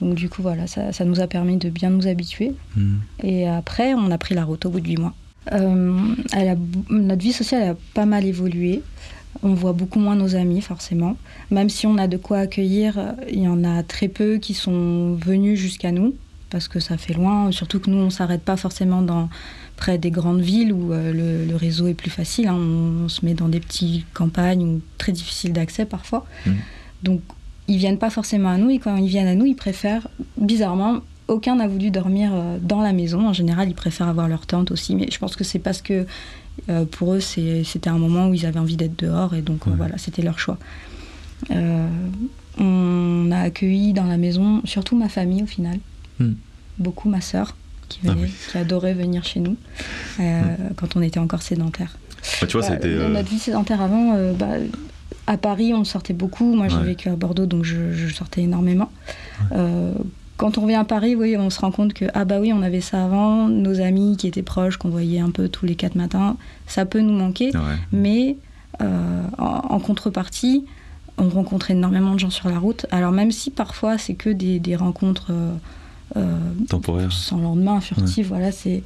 Donc du coup, voilà, ça, ça nous a permis de bien nous habituer. Mhm. Et après, on a pris la route au bout de huit mois. Euh, elle a- notre vie sociale a pas mal évolué. On voit beaucoup moins nos amis, forcément. Même si on a de quoi accueillir, il y en a très peu qui sont venus jusqu'à nous, parce que ça fait loin. Surtout que nous, on s'arrête pas forcément dans, près des grandes villes où euh, le, le réseau est plus facile. hein. On, on se met dans des petites campagnes où très difficiles d'accès parfois. Mhm. Donc, ils viennent pas forcément à nous. Et quand ils viennent à nous, ils préfèrent, bizarrement, aucun n'a voulu dormir euh, dans la maison. En général, ils préfèrent avoir leur tente aussi. Mais je pense que c'est parce que euh, pour eux, c'était un moment où ils avaient envie d'être dehors. Et donc, euh, voilà, c'était leur choix. Euh, on a accueilli dans la maison surtout ma famille au final. Hmm. Beaucoup ma sœur qui, Ah venait, oui. qui adorait venir chez nous quand on était encore sédentaire. Ouais, tu vois, Bah, c'était. euh, Notre vie sédentaire avant, bah, à Paris, on sortait beaucoup. Moi, j'ai Ouais. vécu à Bordeaux, donc je, je sortais énormément. Quand on revient à Paris, oui, on se rend compte que, ah bah oui, on avait ça avant. Nos amis qui étaient proches, qu'on voyait un peu tous les quatre matins, ça peut nous manquer. ouais. Mais euh, en, en contrepartie, on rencontre énormément de gens sur la route. Alors même si parfois c'est que des, des rencontres euh, euh, Temporaire. sans lendemain, furtives, voilà, c'est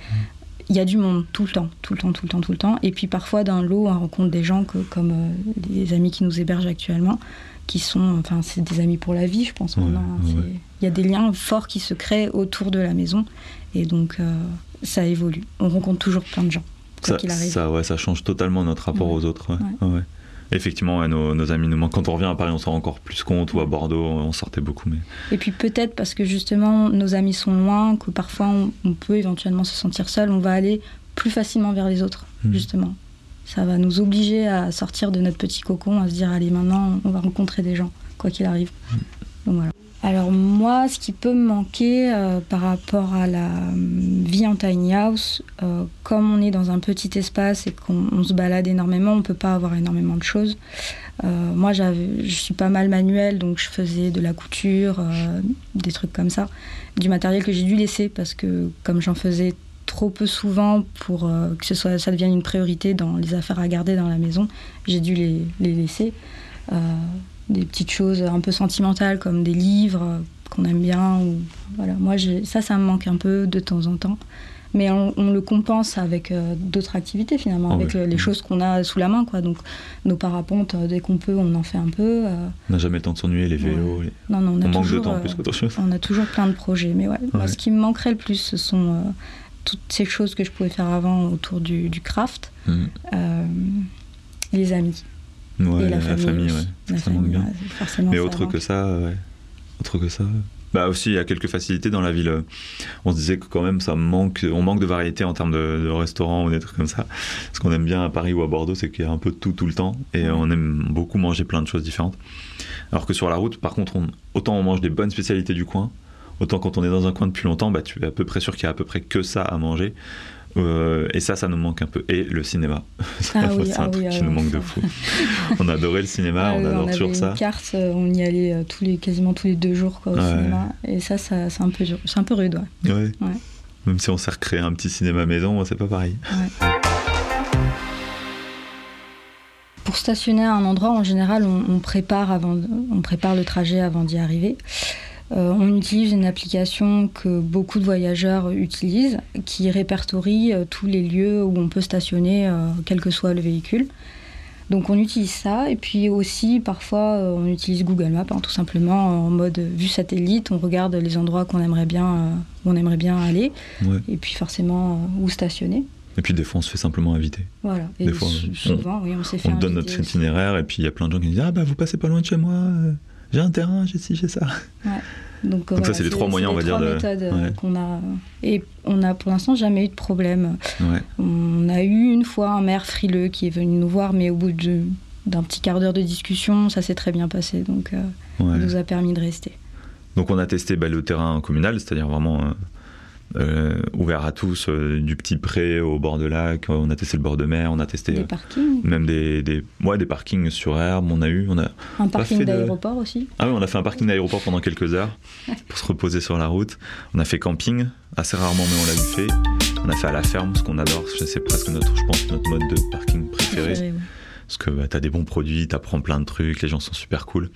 il y a du monde tout le temps, tout le temps, tout le temps, tout le temps. Et puis parfois dans l'eau, on rencontre des gens que, comme euh, les amis qui nous hébergent actuellement, qui sont, enfin, c'est des amis pour la vie, je pense Ouais, hein. ouais. Il y a des liens forts qui se créent autour de la maison, et donc euh, ça évolue. On rencontre toujours plein de gens, Ça, qu'il arrive. ça, ouais, ça change totalement notre rapport Ouais. aux autres. ouais. Effectivement, ouais, nos, nos amis nous manquent. Quand on revient à Paris, on s'en rend encore plus compte. Ou à Bordeaux, on sortait beaucoup. Mais... Et puis peut-être parce que justement nos amis sont loin, que parfois on, on peut éventuellement se sentir seul, on va aller plus facilement vers les autres, Mhm. justement. Ça va nous obliger à sortir de notre petit cocon, à se dire allez maintenant on va rencontrer des gens, quoi qu'il arrive. Donc voilà. Alors moi, ce qui peut me manquer euh, par rapport à la euh, vie en tiny house, euh, comme on est dans un petit espace et qu'on se balade énormément, on ne peut pas avoir énormément de choses. moi, je suis pas mal manuel, donc je faisais de la couture, des trucs comme ça, du matériel que j'ai dû laisser parce que comme j'en faisais trop peu souvent pour que ce soit, ça devienne une priorité dans les affaires à garder dans la maison, j'ai dû les laisser des petites choses un peu sentimentales comme des livres qu'on aime bien. Ou, voilà. Moi, ça, ça me manque un peu de temps en temps. Mais on, le compense avec euh, d'autres activités finalement, ah avec euh, les choses qu'on a sous la main. Quoi. Donc nos parapentes, euh, dès qu'on peut, on en fait un peu. On n'a jamais le temps de s'ennuyer, les vélos. Non, non, on, a manque de temps plus qu'autre chose. On a toujours plein de projets. Mais ouais, ce qui me manquerait le plus, ce sont toutes ces choses que je pouvais faire avant autour du, craft. Mmh. les amis. Ouais, la, famille, ouais. ça manque bien. Mais autre que ça, ouais. Autre que ça. Bah aussi, il y a quelques facilités dans la ville. On se disait que quand même, ça manque, on manque de variété en termes de, restaurants ou des trucs comme ça. Ce qu'on aime bien à Paris ou à Bordeaux, c'est qu'il y a un peu de tout tout le temps et on aime beaucoup manger plein de choses différentes. Alors que sur la route, par contre, autant on mange des bonnes spécialités du coin, autant quand on est dans un coin depuis longtemps, bah, tu es à peu près sûr qu'il y a à peu près que ça à manger. Euh, et ça, ça nous manque un peu. Et le cinéma. Ah c'est un ah truc qui ah nous manque de fou. on adorait le cinéma, on adore toujours ça. Une carte, euh, on y allait euh, tous les, quasiment tous les deux jours quoi, au cinéma. Et ça, ça c'est un peu C'est un peu rude, ouais. Même si on s'est recréé un petit cinéma maison, c'est pas pareil. Pour stationner à un endroit, en général, on, prépare, avant, on prépare le trajet avant d'y arriver. Euh, on utilise une application que beaucoup de voyageurs utilisent qui répertorie euh, tous les lieux où on peut stationner, euh, quel que soit le véhicule. Donc on utilise ça et puis aussi parfois on utilise Google Maps hein, tout simplement en mode vue satellite. On regarde les endroits qu'on aimerait bien, où on aimerait bien aller et puis forcément où stationner. Et puis des fois, on se fait simplement inviter. Voilà. Et des fois, souvent, on, oui, on s'est fait On donne notre itinéraire et puis il y a plein de gens qui nous disent Ah, bah, vous passez pas loin de chez moi j'ai un terrain, j'ai ci, j'ai ça. Donc, ça, c'est les trois moyens, on va dire. de... méthodes euh, qu'on a. Et on a pour l'instant jamais eu de problème. On a eu une fois un maire frileux qui est venu nous voir, mais au bout d'un petit quart d'heure de discussion, ça s'est très bien passé. Donc, euh, il nous a permis de rester. Donc, on a testé bah, le terrain communal, c'est-à-dire vraiment euh, euh, ouvert à tous, euh, du petit pré au bord de lac. On a testé le bord de mer, on a testé des parkings. même des, des, des parkings sur herbe. On a eu, on a un parking d'aéroport aussi. Ah oui, on a fait un parking d'aéroport pendant quelques heures pour se reposer sur la route. On a fait camping assez rarement, mais on l'a eu fait. On a fait à la ferme, ce qu'on adore. C'est presque notre, je pense, notre mode de parking préféré. Parce que bah, tu as des bons produits, tu apprends plein de trucs, les gens sont super cool.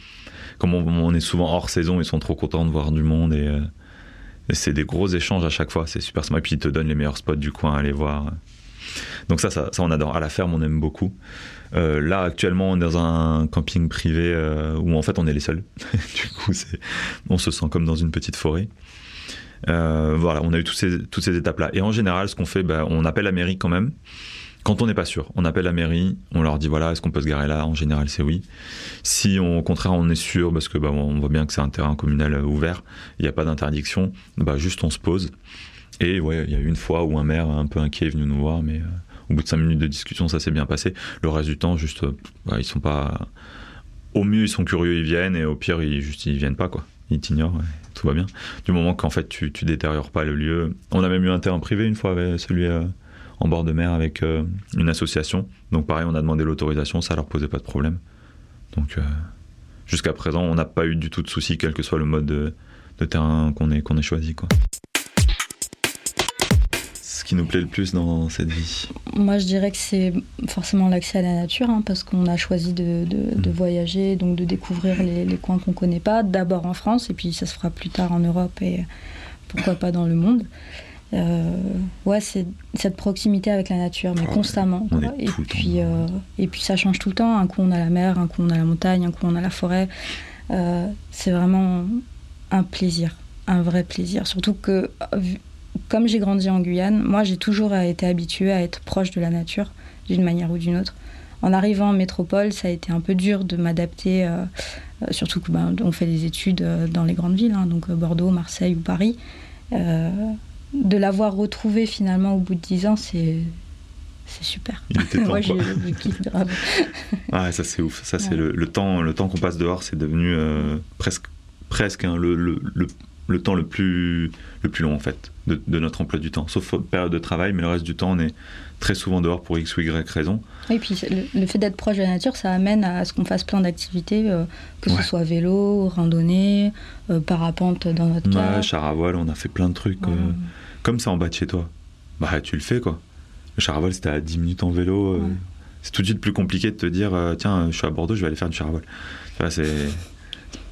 Comme on, est souvent hors saison, ils sont trop contents de voir du monde et euh, et c'est des gros échanges à chaque fois, c'est super sympa. Et puis ils te donnent les meilleurs spots du coin à aller voir. Donc ça, ça, on adore. À la ferme, on aime beaucoup. Euh, là, actuellement, on est dans un camping privé euh, où en fait on est les seuls. du coup, on se sent comme dans une petite forêt. Euh, voilà, on a eu toutes ces, toutes ces étapes-là. Et en général, ce qu'on fait, bah, on appelle la mairie quand même. Quand on n'est pas sûr, on appelle la mairie, on leur dit voilà, est-ce qu'on peut se garer là? En général, c'est oui. Si au contraire on est sûr, parce que bah, on voit bien que c'est un terrain communal ouvert, il n'y a pas d'interdiction, bah, juste on se pose. Et ouais, il y a eu une fois où un maire un peu inquiet est venu nous voir, mais euh, au bout de cinq minutes de discussion, ça s'est bien passé. Le reste du temps, juste, euh, bah, ils sont pas. Au mieux, ils sont curieux, ils viennent, et au pire, ils juste viennent pas quoi. Ils t'ignorent, tout va bien. Du moment qu'en fait tu, tu détériores pas le lieu. On a même eu un terrain privé une fois avec celui. Euh, en bord de mer avec euh, une association. Donc pareil, on a demandé l'autorisation, ça leur posait pas de problème. Donc euh, jusqu'à présent, on n'a pas eu du tout de soucis, quel que soit le mode de, terrain qu'on ait, qu'on ait choisi. Quoi. Ce qui nous plaît le plus dans cette vie Moi, je dirais que c'est forcément l'accès à la nature, hein, parce qu'on a choisi de, de, mmh. voyager, donc de découvrir les, les coins qu'on connaît pas, d'abord en France, et puis ça se fera plus tard en Europe et pourquoi pas dans le monde. Euh, ouais, c'est cette proximité avec la nature, mais constamment. Et puis, euh, et puis ça change tout le temps. Un coup on a la mer, un coup on a la montagne, un coup on a la forêt. Euh, c'est vraiment un plaisir, un vrai plaisir. Surtout que, comme j'ai grandi en Guyane, moi j'ai toujours été habituée à être proche de la nature, d'une manière ou d'une autre. En arrivant en métropole, ça a été un peu dur de m'adapter, surtout que ben, fait des études dans les grandes villes, hein, donc Bordeaux, Marseille ou Paris de l'avoir retrouvé finalement au bout de 10 ans, c'est c'est super. Moi, j'ai kiffe grave. ah, ça c'est ouf. Ça c'est le, temps, le temps qu'on passe dehors, c'est devenu euh, presque presque hein, le, le, le, temps le plus, le plus long en fait de, de, notre emploi du temps, sauf période de travail, mais le reste du temps on est très souvent dehors pour X ou Y raison. Et puis le, fait d'être proche de la nature, ça amène à ce qu'on fasse plein d'activités, euh, que ce soit vélo, randonnée, euh, parapente dans notre cas. Ouais, char à voile, on a fait plein de trucs. Comme ça en bas de chez toi. Bah tu le fais quoi. Le char à voile c'était à 10 minutes en vélo. C'est tout de suite plus compliqué de te dire tiens, je suis à Bordeaux, je vais aller faire du char à voile. c'est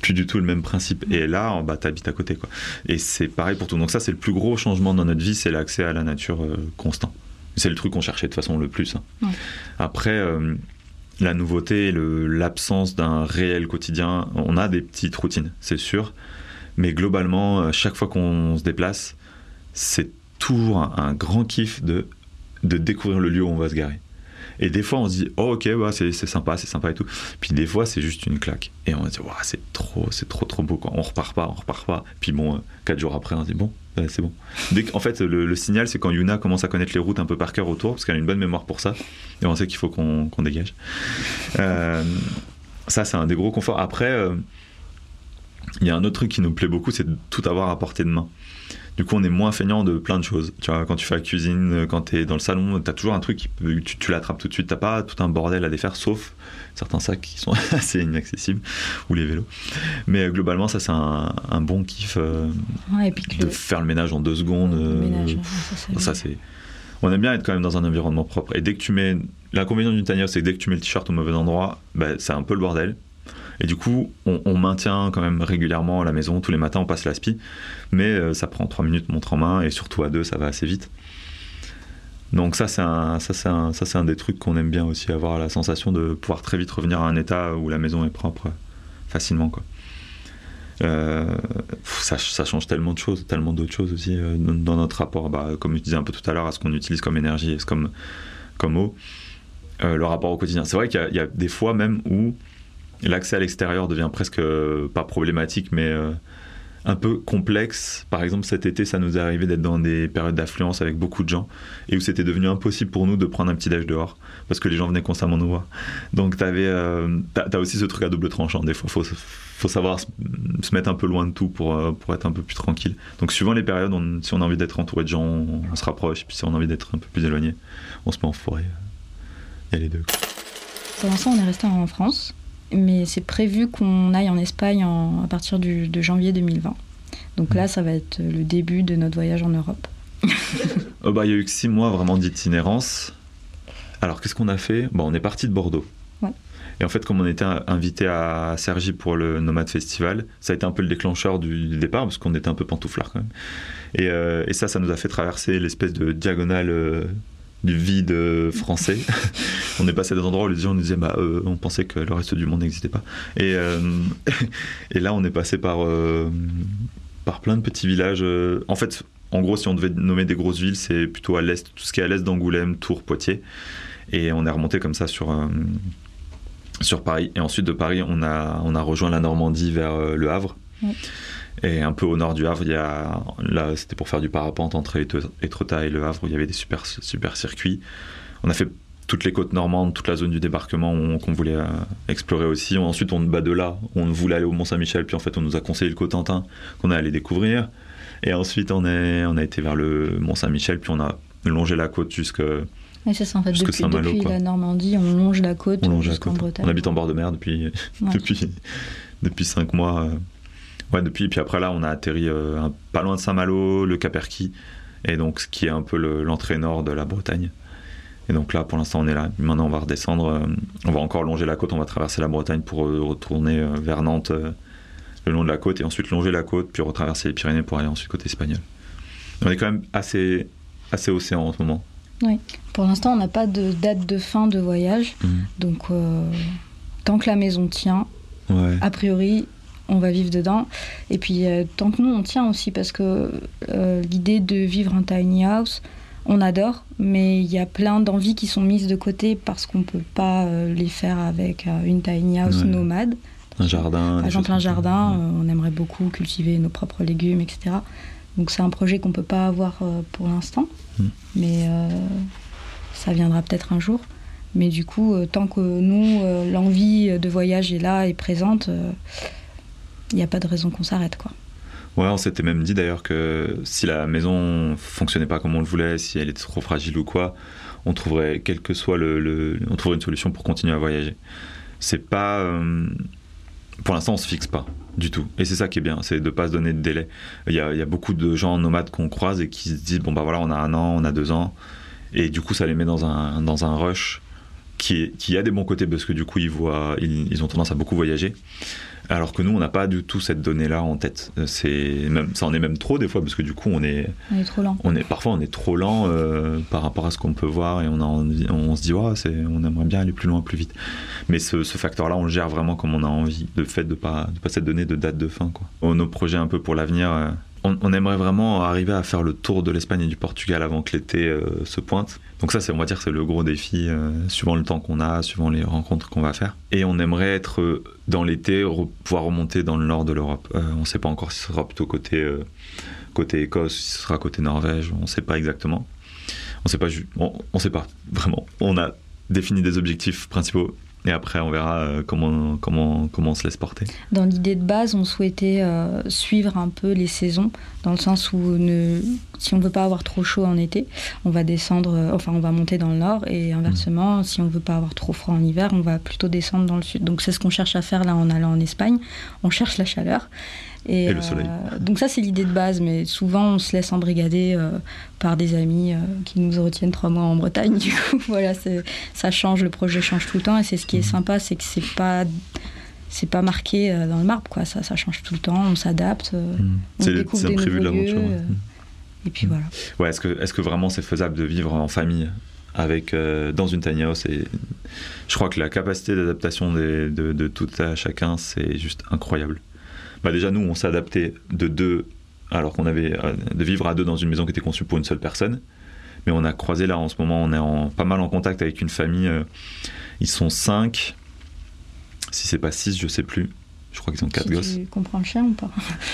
plus du tout le même principe. Et là, en bas, t'habites à côté, quoi. Et c'est pareil pour tout. Donc ça, c'est le plus gros changement dans notre vie, c'est l'accès à la nature constant. C'est le truc qu'on cherchait de toute façon le plus. Hein. Après, euh, la nouveauté, l'absence d'un réel quotidien, on a des petites routines, c'est sûr. Mais globalement, euh, chaque fois qu'on se déplace, c'est toujours un, grand kiff de, de découvrir le lieu où on va se garer. Et des fois, on se dit, oh, ok, bah, c'est sympa, c'est sympa et tout. Puis des fois, c'est juste une claque. Et on se dit, c'est trop, c'est trop, trop beau. Quoi. On repart pas, on repart pas. Puis bon, euh, quatre jours après, on se dit, bon, c'est bon. En fait, le, signal, c'est quand Yuna commence à connaître les routes un peu par cœur autour, parce qu'elle a une bonne mémoire pour ça. Et on sait qu'il faut qu'on dégage. Euh, ça, c'est un des gros conforts. Après, euh, il y a un autre truc qui nous plaît beaucoup, c'est de tout avoir à portée de main. Du coup, on est moins feignant de plein de choses. Tu vois, quand tu fais la cuisine, quand tu es dans le salon, tu as toujours un truc qui peut, tu, l'attrapes tout de suite. T'as pas tout un bordel à défaire, sauf certains sacs qui sont assez inaccessibles ou les vélos. Mais euh, globalement, ça c'est un, bon kiff euh, de faire le ménage en deux secondes. Euh, ça, c'est. On aime bien être quand même dans un environnement propre. Et dès que tu mets l'inconvénient d'une tanière, c'est que dès que tu mets le t-shirt au mauvais endroit, bah, c'est un peu le bordel. Et du coup, on, maintient quand même régulièrement la maison. Tous les matins, on passe l'aspi. Mais euh, ça prend 3 minutes, montre en main. Et surtout à deux, ça va assez vite. Donc ça, c'est un, ça, un, ça, un des trucs qu'on aime bien aussi, avoir la sensation de pouvoir très vite revenir à un état où la maison est propre facilement. Quoi. Euh, ça, ça, change tellement de choses, tellement d'autres choses aussi euh, dans, notre rapport, bah, comme je disais un peu tout à l'heure, à ce qu'on utilise comme énergie, comme, comme eau, le rapport au quotidien. C'est vrai qu'il y a des fois même où l'accès à l'extérieur devient presque euh, pas problématique, mais euh, un peu complexe. Par exemple, cet été, ça nous est arrivé d'être dans des périodes d'affluence avec beaucoup de gens et où c'était devenu impossible pour nous de prendre un petit déj dehors parce que les gens venaient constamment nous voir. Donc, tu euh, aussi ce truc à double tranchant. Des fois, faut, faut, savoir se, mettre un peu loin de tout pour, pour être un peu plus tranquille. Donc, suivant les périodes, si on a envie d'être entouré de gens, on, se rapproche. Puis si on a envie d'être un peu plus éloigné, on se met en forêt. Il y a les deux. Pour l'instant, on est resté en France mais c'est prévu qu'on aille en Espagne à partir de janvier 2020. Donc là, ça va être le début de notre voyage en Europe. oh bah, il y a eu que six mois vraiment d'itinérance. Alors, qu'est-ce qu'on a fait? Bon, On est parti de Bordeaux. Et en fait, comme on était invité à Sergi pour le Nomade Festival, ça a été un peu le déclencheur du, départ, parce qu'on était un peu pantouflard quand même. Et, euh, et, ça, ça nous a fait traverser l'espèce de diagonale euh, du vide français. on est passé à des endroits où les gens nous disaient bah, euh, on pensait que le reste du monde n'existait pas. Et, euh, là, on est passé par, euh, par plein de petits villages. En fait, en gros, si on devait nommer des grosses villes, c'est plutôt à l'est, tout ce qui est à l'est d'Angoulême, Tours, Poitiers. Et on est remonté comme ça sur, sur Paris. Et ensuite de Paris, on a, on a rejoint la Normandie vers Le Havre. Et un peu au nord du Havre, il y a, là, c'était pour faire du parapente entre Étretat et Le Havre, où il y avait des super, super circuits. On a fait toutes les côtes normandes, toute la zone du débarquement qu'on voulait euh, explorer aussi. Ensuite, on bat de là, on voulait aller au Mont-Saint-Michel, puis en fait, on nous a conseillé le Cotentin qu'on allait découvrir. Et ensuite, on, est, on a été vers le Mont-Saint-Michel, puis on a longé la côte jusque. Et c'est ça, en fait, depuis, depuis la Normandie, on longe la côte jusqu'en Bretagne. On habite en bord de mer depuis, depuis, depuis cinq mois. Ouais, depuis, puis après là, on a atterri euh, pas loin de Saint-Malo, le Caperqui, et donc ce qui est un peu l'entrée nord de la Bretagne. Et donc là, pour l'instant, on est là. Maintenant, on va redescendre. Euh, on va encore longer la côte. On va traverser la Bretagne pour euh, retourner vers Nantes le long de la côte et ensuite longer la côte, puis retraverser les Pyrénées pour aller ensuite côté espagnol. On est quand même assez, assez océan en ce moment. Oui. Pour l'instant, on n'a pas de date de fin de voyage. Mmh. Donc, tant que la maison tient, a priori, on va vivre dedans. Et puis, euh, tant que nous, on tient aussi, parce que euh, l'idée de vivre en tiny house, on adore, mais il y a plein d'envies qui sont mises de côté parce qu'on ne peut pas euh, les faire avec une tiny house nomade. Un jardin. Par exemple, un jardin, on aimerait beaucoup cultiver nos propres légumes, etc. Donc c'est un projet qu'on ne peut pas avoir pour l'instant, hmm. mais ça viendra peut-être un jour. Mais du coup, tant que nous, l'envie de voyage est là et présente, il n'y a pas de raison qu'on s'arrête, quoi. Ouais, on s'était même dit d'ailleurs que si la maison fonctionnait pas comme on le voulait, si elle était trop fragile ou quoi, on trouverait, quel que soit le, on trouverait une solution pour continuer à voyager. C'est pas, euh, pour l'instant, on se fixe pas du tout. Et c'est ça qui est bien, c'est de pas se donner de délai. Il y a, il y a beaucoup de gens nomades qu'on croise et qui se disent bon bah voilà, on a un an, on a deux ans, et du coup ça les met dans un dans un rush qui, qui a des bons côtés parce que du coup ils voient, ils, ils ont tendance à beaucoup voyager. Alors que nous, on n'a pas du tout cette donnée-là en tête. C'est même, ça en est même trop des fois parce que du coup, on est, On est trop lent. on est parfois on est trop lent euh, par rapport à ce qu'on peut voir et on a envie- on se dit ouais, c'est, on aimerait bien aller plus loin, plus vite. Mais ce, ce facteur-là, on le gère vraiment comme on a envie, le fait de pas de pas s'être donné de date de fin quoi. Oh, Nos projets un peu pour l'avenir. euh, on, aimerait vraiment arriver à faire le tour de l'Espagne et du Portugal avant que l'été euh, se pointe. Donc ça, c'est, on va dire, c'est le gros défi, euh, suivant le temps qu'on a, suivant les rencontres qu'on va faire. Et on aimerait être euh, dans l'été, pouvoir remonter dans le nord de l'Europe. On ne sait pas encore si ce sera plutôt côté, côté Écosse, si ce sera côté Norvège, on ne sait pas exactement. On sait pas, on, on sait pas vraiment. On a défini des objectifs principaux et après on verra euh, comment, comment, comment on se laisse porter. Dans l'idée de base, on souhaitait euh, suivre un peu les saisons, dans le sens où ne, si on veut pas avoir trop chaud en été, on va descendre, euh, enfin on va monter dans le nord, et inversement, si on veut pas avoir trop froid en hiver, on va plutôt descendre dans le sud. Donc c'est ce qu'on cherche à faire là en allant en Espagne. On cherche la chaleur. Et le soleil. donc ça c'est l'idée de base, mais souvent on se laisse embrigader euh, par des amis euh, qui nous retiennent trois mois en Bretagne. Du coup, voilà, ça change, le projet change tout le temps, et c'est ce qui est sympa, c'est que c'est pas c'est pas marqué euh, dans le marbre, quoi. Ça, ça change tout le temps, on s'adapte, euh, on C'est, découvre c'est des imprévu nouveaux l'aventure. ouais. euh, et puis voilà. Ouais, est-ce que, est-ce que vraiment c'est faisable de vivre en famille avec, euh, dans une tiny house et Je crois que la capacité d'adaptation de, de tout à chacun, c'est juste incroyable. Bah déjà, nous, on s'est adapté de deux, alors qu'on avait euh, de vivre à deux dans une maison qui était conçue pour une seule personne. Mais on a croisé là en ce moment, on est en, pas mal en contact avec une famille. euh, ils sont cinq, si c'est pas six, je sais plus. Je crois qu'ils ont quatre si gosses. tu comprends le chien ou pas?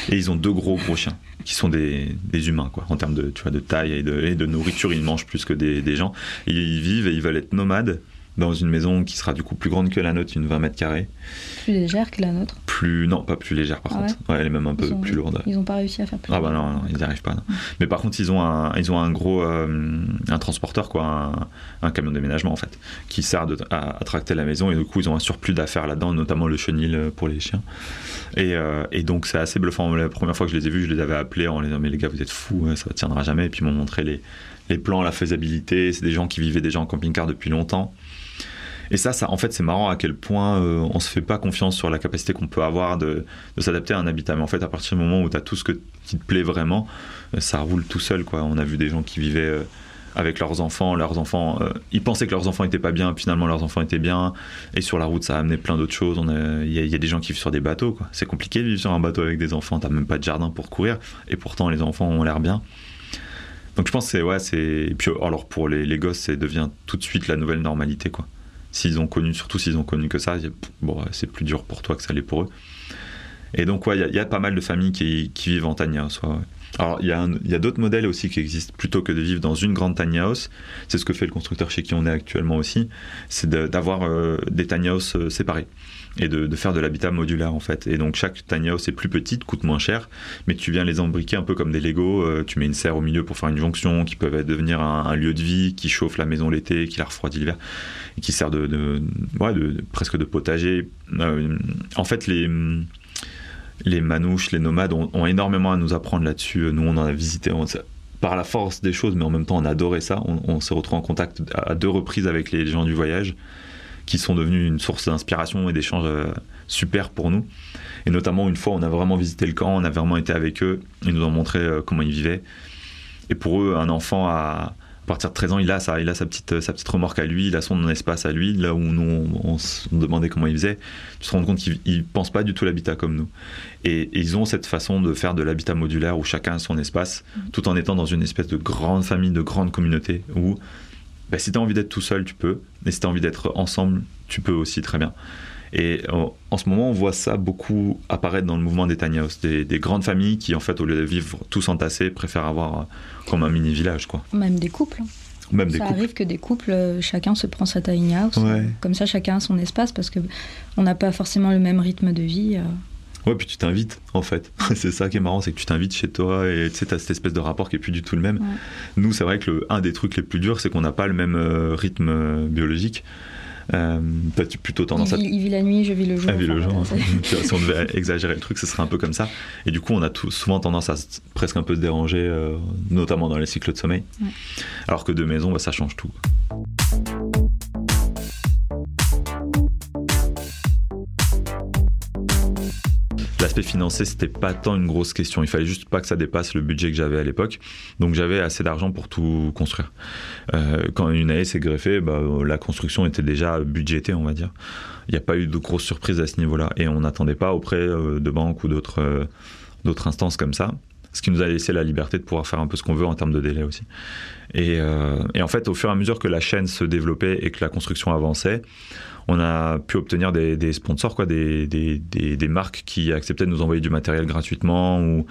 Et ils ont deux gros gros chiens qui sont des, des humains quoi en termes de tu vois de taille et de, et de nourriture ils mangent plus que des, des gens et ils vivent et ils veulent être nomades dans une maison qui sera du coup plus grande que la nôtre une 20 mètres carrés Plus légère que la nôtre. plus non pas plus légère par Ah contre ouais elle est même un peu plus lourde Ils ont pas réussi à faire plus. ah bah non, non, ils n'y arrivent pas. non. Mais par contre, ils ont un, ils ont un gros euh, un transporteur, quoi, un, un camion de déménagement en fait, qui sert de, à, à tracter la maison et du coup, ils ont un surplus d'affaires là-dedans, notamment le chenil euh, pour les chiens. Et, euh, et donc, c'est assez bluffant. La première fois que je les ai vus, je les avais appelés en les disant mais les gars, vous êtes fous, hein, ça tiendra jamais. Et puis ils m'ont montré les, les plans, la faisabilité. C'est des gens qui vivaient déjà en camping-car depuis longtemps. Et ça, ça, en fait, c'est marrant à quel point euh, on se fait pas confiance sur la capacité qu'on peut avoir de, s'adapter à un habitat. Mais en fait, à partir du moment où tu as tout ce que, qui te plaît vraiment, euh, ça roule tout seul. On a vu des gens qui vivaient euh, avec leurs enfants. Leurs enfants, euh, ils pensaient que leurs enfants étaient pas bien, finalement leurs enfants étaient bien. Et sur la route, ça a amené plein d'autres choses. Il y, a- des gens qui vivent sur des bateaux. C'est compliqué de vivre sur un bateau avec des enfants. T'as même pas de jardin pour courir. Et pourtant, les enfants ont l'air bien. Donc je pense que c'est ouais, puis alors pour les, les gosses, ça devient tout de suite la nouvelle normalité quoi. S'ils ont connu, surtout s'ils ont connu que ça, c'est plus dur pour toi que ça l'est pour eux. Et donc, ouais, il y a- pas mal de familles qui, vivent en tiny house. Alors, il y a, d'autres modèles aussi qui existent plutôt que de vivre dans une grande tiny house. C'est ce que fait le constructeur chez qui on est actuellement aussi. C'est d'avoir euh, des tiny house euh, séparés et de, faire de l'habitat modulaire en fait. Et donc, chaque tiny house est plus petite, coûte moins cher, mais tu viens les embriquer un peu comme des Lego. euh, tu mets une serre au milieu pour faire une jonction qui peut devenir un, lieu de vie qui chauffe la maison l'été, qui la refroidit l'hiver et qui sert de, de, presque de potager. Euh, en fait, les, manouches, les nomades ont, énormément à nous apprendre là-dessus. Nous, on en a visité on- par la force des choses, mais en même temps, on adorait ça. On, on s'est en contact à deux reprises avec les gens du voyage qui sont devenus une source d'inspiration et d'échange euh, super pour nous. Et notamment, une fois, on a vraiment visité le camp, on a vraiment été avec eux, ils nous ont montré euh, comment ils vivaient. Et pour eux, un enfant à, partir de 13 ans, il a, sa, il a sa, petite, sa petite remorque à lui, il a son espace à lui, là où nous, on, on se demandait comment il faisait. Tu te rends compte qu'ils ne pensent pas du tout l'habitat comme nous. Et, et ils ont cette façon de faire de l'habitat modulaire où chacun a son espace, tout en étant dans une espèce de grande famille, de grande communauté, où bah, si tu as envie d'être tout seul, tu peux. Et si tu as envie d'être ensemble, tu peux aussi très bien. Et en, en ce moment, on voit ça beaucoup apparaître dans le mouvement des tiny house, des, des grandes familles qui, en fait, au lieu de vivre tous entassés, préfèrent avoir euh, comme un mini village, quoi. Même des couples. Ou même des ça couples. arrive que des couples, euh, chacun se prend sa tiny house. Ouais. Comme ça, chacun a son espace parce que on n'a pas forcément le même rythme de vie. Ouais, puis tu t'invites, en fait. c'est ça qui est marrant, c'est que tu t'invites chez toi et tu sais, t'as cette espèce de rapport qui est plus du tout le même. Nous, c'est vrai que le, un des trucs les plus durs, c'est qu'on n'a pas le même euh, rythme euh, biologique. Euh, tu plutôt tendance il, à. Il vit la nuit, je vis le jour. Ah, vit le jour. si on devait exagérer le truc, ce serait un peu comme ça. Et du coup, on a tout, souvent tendance à presque un peu se déranger, euh, notamment dans les cycles de sommeil. Ouais. Alors que de maison, bah, ça change tout. L'aspect financier, c'était pas tant une grosse question. Il fallait juste pas que ça dépasse le budget que j'avais à l'époque. Donc j'avais assez d'argent pour tout construire. Euh, quand une année s'est greffée, bah, la construction était déjà budgétée, on va dire. Il n'y a pas eu de grosses surprises à ce niveau-là. Et on n'attendait pas auprès euh, de banques ou d'autres euh, d'autres instances comme ça. Ce qui nous a laissé la liberté de pouvoir faire un peu ce qu'on veut en termes de délai aussi. Et, euh, et en fait, au fur et à mesure que la chaîne se développait et que la construction avançait, on a pu obtenir des, des sponsors, quoi, des, des, des, marques qui acceptaient de nous envoyer du matériel gratuitement ou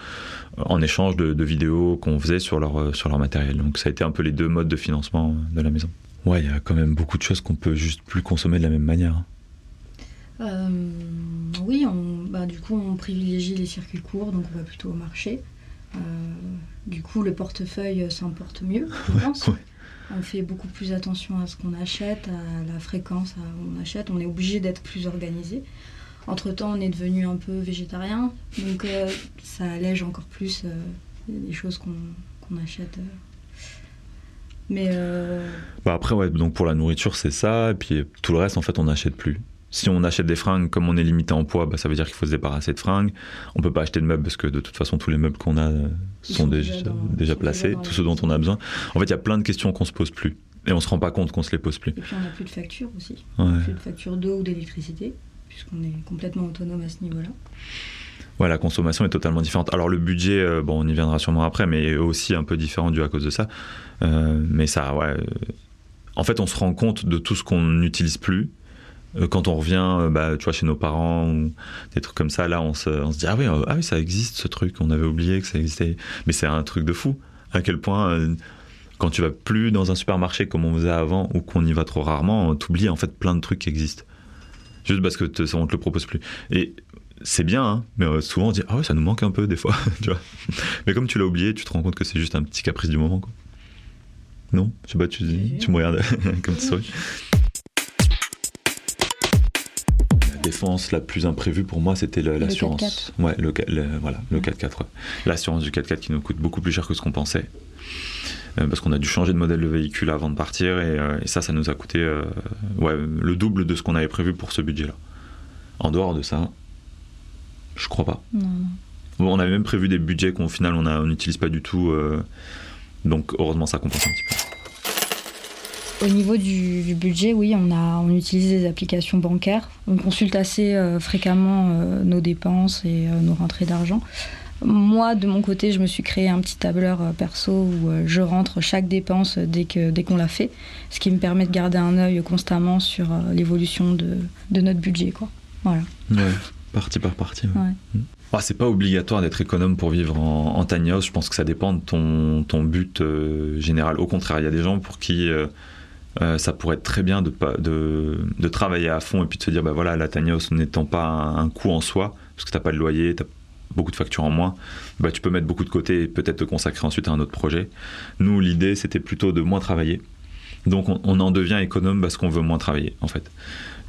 en échange de, de vidéos qu'on faisait sur leur, sur leur matériel. Donc ça a été un peu les deux modes de financement de la maison. Ouais, il y a quand même beaucoup de choses qu'on peut juste plus consommer de la même manière. Euh, oui, on, bah, du coup, on privilégie les circuits courts, donc on va plutôt au marché. Euh, du coup, le portefeuille s'emporte mieux, je pense. Ouais. On fait beaucoup plus attention à ce qu'on achète, à la fréquence où on achète. On est obligé d'être plus organisé. Entre-temps, on est devenu un peu végétarien, donc euh, ça allège encore plus euh, les choses qu'on qu achète. Mais euh... bah après, ouais, donc pour la nourriture, c'est ça. Et puis tout le reste, en fait, on n'achète plus. Si on achète des fringues, comme on est limité en poids, bah, ça veut dire qu'il faut se débarrasser de fringues. On peut pas acheter de meubles parce que de toute façon, tous les meubles qu'on a sont, sont, déjà, déjà, dans, déjà sont placés, déjà tout ce dont on a besoin. En fait, il y a plein de questions qu'on se pose plus. Et on se rend pas compte qu'on se les pose plus. Et puis on n'a plus de factures aussi. Ouais. Plus de factures d'eau ou d'électricité, puisqu'on est complètement autonome à ce niveau-là. Ouais, la consommation est totalement différente. Alors le budget, euh, bon, on y viendra sûrement après, mais aussi un peu différent dû à cause de ça. Euh, mais ça, ouais. En fait, on se rend compte de tout ce qu'on n'utilise plus quand on revient bah, tu vois, chez nos parents ou des trucs comme ça, là, on se, on se dit ah oui, ah oui, ça existe ce truc, on avait oublié que ça existait. Mais c'est un truc de fou. À quel point, euh, quand tu vas plus dans un supermarché comme on faisait avant ou qu'on y va trop rarement, t'oublies en fait plein de trucs qui existent. Juste parce que te, on te le propose plus. Et c'est bien, hein, mais souvent on dit ah ouais, ça nous manque un peu des fois, tu vois. Mais comme tu l'as oublié, tu te rends compte que c'est juste un petit caprice du moment, quoi. Non? Je sais pas, tu, tu me regardes comme tu souris. Défense la plus imprévue pour moi, c'était l'assurance. Ouais, le, le, voilà, le 4x4. Ouais. L'assurance du 4x4 qui nous coûte beaucoup plus cher que ce qu'on pensait. Euh, parce qu'on a dû changer de modèle de véhicule avant de partir et, euh, et ça, ça nous a coûté euh, ouais, le double de ce qu'on avait prévu pour ce budget-là. En dehors de ça, je crois pas. Non, non. Bon, on avait même prévu des budgets qu'au final on n'utilise pas du tout. donc heureusement, ça compense un petit peu. Au niveau du, du, budget, oui, on, a, on utilise des applications bancaires. On consulte assez euh, fréquemment euh, nos dépenses et euh, nos rentrées d'argent. Moi, de mon côté, je me suis créé un petit tableur perso où je rentre chaque dépense dès qu'on dès qu'on l'a fait, ce qui me permet de garder un œil constamment sur l'évolution de, de, notre budget. Quoi. Voilà. Ouais, partie par partie. Ouais. Mmh. Ah, c'est pas obligatoire d'être économe pour vivre en, en tiny house. Je pense que ça dépend de ton, ton but euh, général. Au contraire, il y a des gens pour qui euh, euh, ça pourrait être très bien de, de, travailler à fond et puis de se dire bah voilà, la tiny house n'étant pas un, un coût en soi, parce que t'as pas de loyer, t'as beaucoup de factures en moins, bah tu peux mettre beaucoup de côté et peut-être te consacrer ensuite à un autre projet. Nous, l'idée, c'était plutôt de moins travailler. Donc on, on en devient économe parce qu'on veut moins travailler en fait.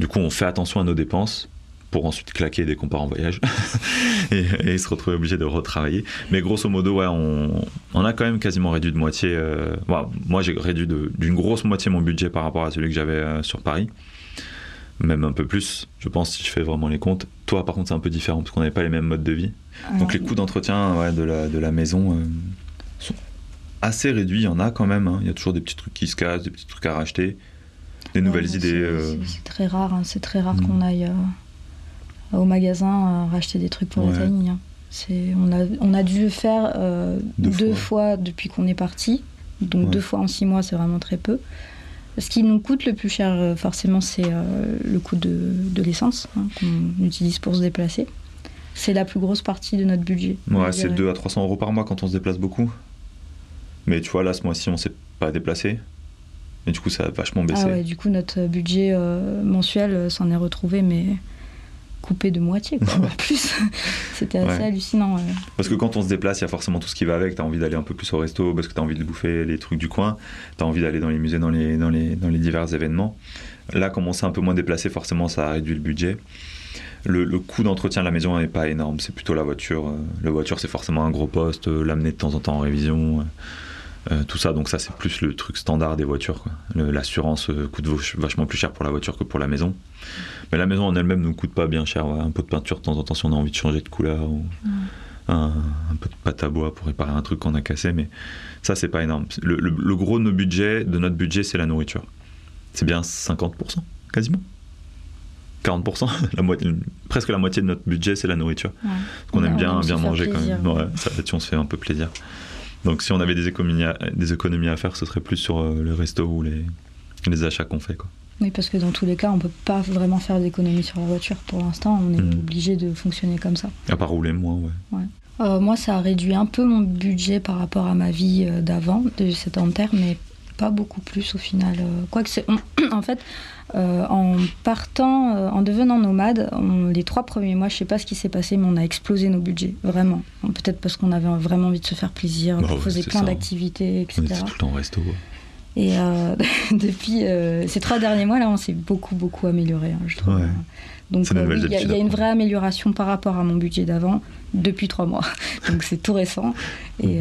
Du coup, on fait attention à nos dépenses pour ensuite claquer dès qu'on part en voyage et, et, se retrouver obligé de retravailler. Mais grosso modo, ouais, on, on a quand même quasiment réduit de moitié. Euh, moi, j'ai réduit d'une grosse moitié mon budget par rapport à celui que j'avais euh, sur Paris. Même un peu plus, je pense, si je fais vraiment les comptes. Toi, par contre, c'est un peu différent parce qu'on n'avait pas les mêmes modes de vie. Donc, les coûts d'entretien ouais, de, la, de la maison euh, sont assez réduits. Il y en a quand même. Hein. Il y a toujours des petits trucs qui se cassent, des petits trucs à racheter, des nouvelles idées. C'est très rare. Hein. C'est très rare mmh. qu'on aille au magasin racheter des trucs pour ouais. la tiny. Hein. On a, on a dû le faire euh, deux, deux fois. fois. depuis qu'on est parti. Donc ouais. deux fois en six mois, c'est vraiment très peu. Ce qui nous coûte le plus cher, euh, forcément, c'est euh, le coût de, de l'essence hein, qu'on utilise pour se déplacer. C'est la plus grosse partie de notre budget. Ouais, c'est 2 à 300 euros par mois quand on se déplace beaucoup. Mais tu vois, là, ce mois-ci, on s'est pas déplacé. Et du coup, ça a vachement baissé. Ah ouais, du coup, notre budget euh, mensuel s'en est retrouvé, mais coupé de moitié, quoi, voire plus. C'était assez hallucinant. Parce que quand on se déplace, il y a forcément tout ce qui va avec. Tu as envie d'aller un peu plus au resto parce que tu as envie de bouffer les trucs du coin. Tu as envie d'aller dans les musées, dans les, dans, les, dans les divers événements. Là, comme on s'est un peu moins déplacé, forcément, ça a réduit le budget. Le, coût d'entretien de la maison n'est pas énorme, c'est plutôt la voiture. Euh, la voiture, c'est forcément un gros poste, euh, l'amener de temps en temps en révision, euh, tout ça. Donc ça, c'est plus le truc standard des voitures. L'assurance coûte vachement plus cher pour la voiture que pour la maison. Mais la maison en elle-même ne coûte pas bien cher. Un pot de peinture de temps en temps si on a envie de changer de couleur. Ou un, peu de pâte à bois pour réparer un truc qu'on a cassé. Mais ça, c'est pas énorme. Le, le gros de nos budgets, de notre budget, c'est la nourriture. C'est bien 50%, quasiment. 40%, la moitié, presque la moitié de notre budget, c'est la nourriture. Parce qu'on aime bien, bien manger quand même. Ouais, ça, là on se fait un peu plaisir. Donc si on avait des économies à, des économies à faire, ce serait plus sur euh, le resto ou les, les achats qu'on fait. Quoi. Oui, parce que dans tous les cas, on peut pas vraiment faire d'économies sur la voiture pour l'instant. On est hmm. obligé de fonctionner comme ça. À part rouler moins, ouais. Euh, moi, ça a réduit un peu mon budget par rapport à ma vie euh, d'avant, de sédentaire, mais pas beaucoup plus au final. Quoique c'est, en fait, euh, en partant, euh, en devenant nomade, les trois premiers mois, je sais pas ce qui s'est passé, mais on a explosé nos budgets, vraiment. Peut-être parce qu'on avait vraiment envie de se faire plaisir, bah on faisait plein d'activités, etc. On tout le temps resto. Et euh, depuis ces trois derniers mois, là, on s'est beaucoup, beaucoup amélioré, hein, je trouve. Donc il y, a une vraie amélioration par rapport à mon budget d'avant depuis trois mois. Donc c'est tout récent et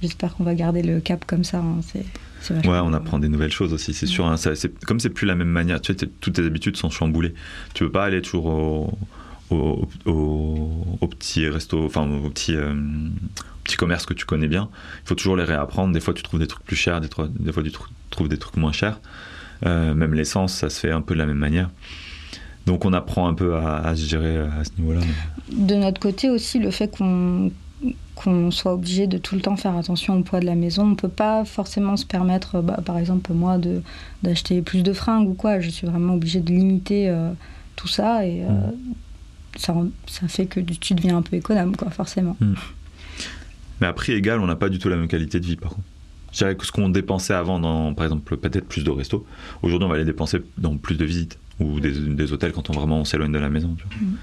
j'espère qu'on va garder le cap comme ça. Hein, Ouais, on apprend des nouvelles choses aussi, c'est sûr. Hein, comme c'est plus la même manière, tu sais, toutes tes habitudes sont chamboulées. Tu veux pas aller toujours au, au, au, petit resto, enfin au petit, euh, petit commerce que tu connais bien. Il faut toujours les réapprendre. Des fois, tu trouves des trucs plus chers, des, fois, tu trouves des trucs moins chers. Euh, même l'essence, ça se fait un peu de la même manière. Donc on apprend un peu à, à se gérer à ce niveau-là. De notre côté aussi, le fait qu'on qu'on soit obligé de tout le temps faire attention au poids de la maison. On ne peut pas forcément se permettre, bah, par exemple moi, d'acheter plus de fringues ou quoi. Je suis vraiment obligée de limiter euh, tout ça et euh, mm. ça, ça, fait que tu deviens un peu économe, quoi, forcément. Mm. Mais à prix égal, on n'a pas du tout la même qualité de vie, par contre. Je dirais que ce qu'on dépensait avant dans, par exemple, peut-être plus de restos, aujourd'hui on va les dépenser dans plus de visites ou des, hôtels quand on vraiment s'éloigne de la maison. Mm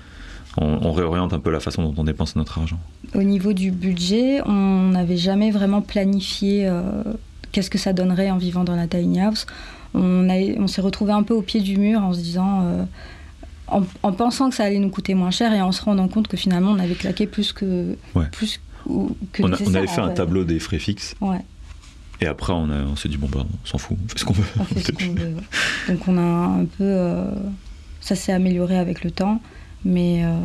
on, réoriente un peu la façon dont on dépense notre argent. Au niveau du budget, on n'avait jamais vraiment planifié euh, qu'est-ce que ça donnerait en vivant dans la tiny house. On, on s'est retrouvé un peu au pied du mur en se disant, euh, en, pensant que ça allait nous coûter moins cher et en se rendant compte que finalement on avait claqué plus que, plus que on, avait fait un tableau des frais fixes. Et après, on, s'est dit, bon, bah, on s'en fout, on fait ce qu'on veut. Donc, on a un peu. Euh, ça s'est amélioré avec le temps. Mais euh,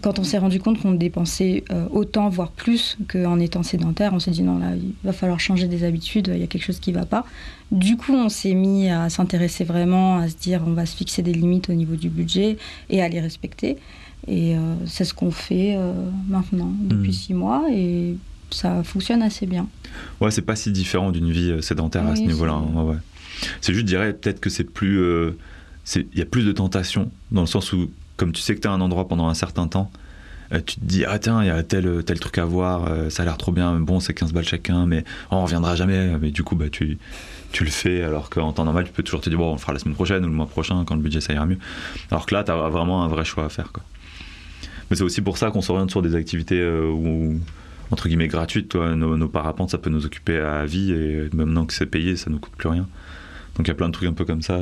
quand on s'est rendu compte qu'on dépensait euh, autant, voire plus qu'en étant sédentaire, on s'est dit non, là, il va falloir changer des habitudes, il y a quelque chose qui ne va pas. Du coup, on s'est mis à s'intéresser vraiment, à se dire on va se fixer des limites au niveau du budget et à les respecter. Et c'est ce qu'on fait maintenant, depuis hmm. six mois, et ça fonctionne assez bien. Ouais, c'est pas si différent d'une vie sédentaire à ce niveau-là. Hein. Ouais, C'est juste, je dirais, peut-être que c'est plus. Il y a plus de tentations, dans le sens où comme tu sais que tu as un endroit pendant un certain temps, euh, tu te dis ah tiens il y a tel tel truc à voir euh, ça a l'air trop bien bon c'est 15 balles chacun mais on reviendra jamais mais du coup bah tu tu le fais alors qu'en temps normal tu peux toujours te dire bon on le fera la semaine prochaine ou le mois prochain quand le budget ça ira mieux alors que là tu as vraiment un vrai choix à faire quoi mais c'est aussi pour ça qu'on s'oriente sur des activités euh, où entre guillemets gratuites toi nos, parapentes ça peut nous occuper à vie et maintenant que c'est payé ça nous coûte plus rien donc il y a plein de trucs un peu comme ça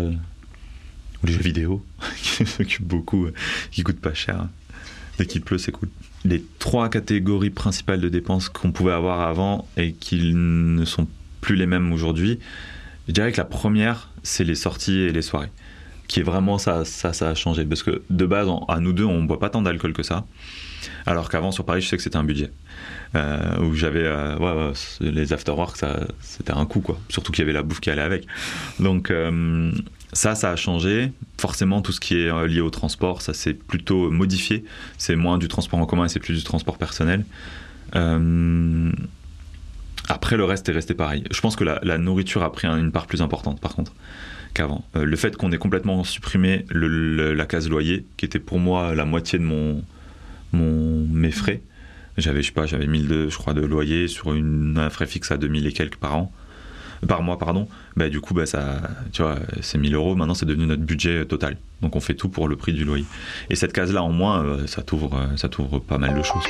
les jeux vidéo, qui s'occupent beaucoup, euh, qui coûtent pas cher. Dès qu'il pleut, c'est cool. Les trois catégories principales de dépenses qu'on pouvait avoir avant et qui ne sont plus les mêmes aujourd'hui, je dirais que la première, c'est les sorties et les soirées. Qui est vraiment ça, ça, ça a changé. Parce que de base, à nous deux, on boit pas tant d'alcool que ça. Alors qu'avant, sur Paris, je sais que c'était un budget. Euh, où j'avais euh, ouais, les afterworks, c'était un coup, quoi. Surtout qu'il y avait la bouffe qui allait avec. Donc, ça, ça a changé. Forcément, tout ce qui est euh, lié au transport, ça s'est plutôt modifié. C'est moins du transport en commun et c'est plus du transport personnel. Euh, après, le reste est resté pareil. Je pense que la, nourriture a pris une part plus importante, par contre, Euh, le fait qu'on ait complètement supprimé la case loyer, qui était pour moi la moitié de mon, mes frais. J'avais, je sais pas, j'avais 1002, je crois, de loyer sur une, un frais fixe à 2000 et quelques par an. par mois, pardon, bah, du coup, bah, ça, tu c'est 1000 euros. Maintenant, c'est devenu notre budget total. Donc, on fait tout pour le prix du loyer. Et cette case-là, en moins, euh, ça t'ouvre, euh, ça pas mal de choses.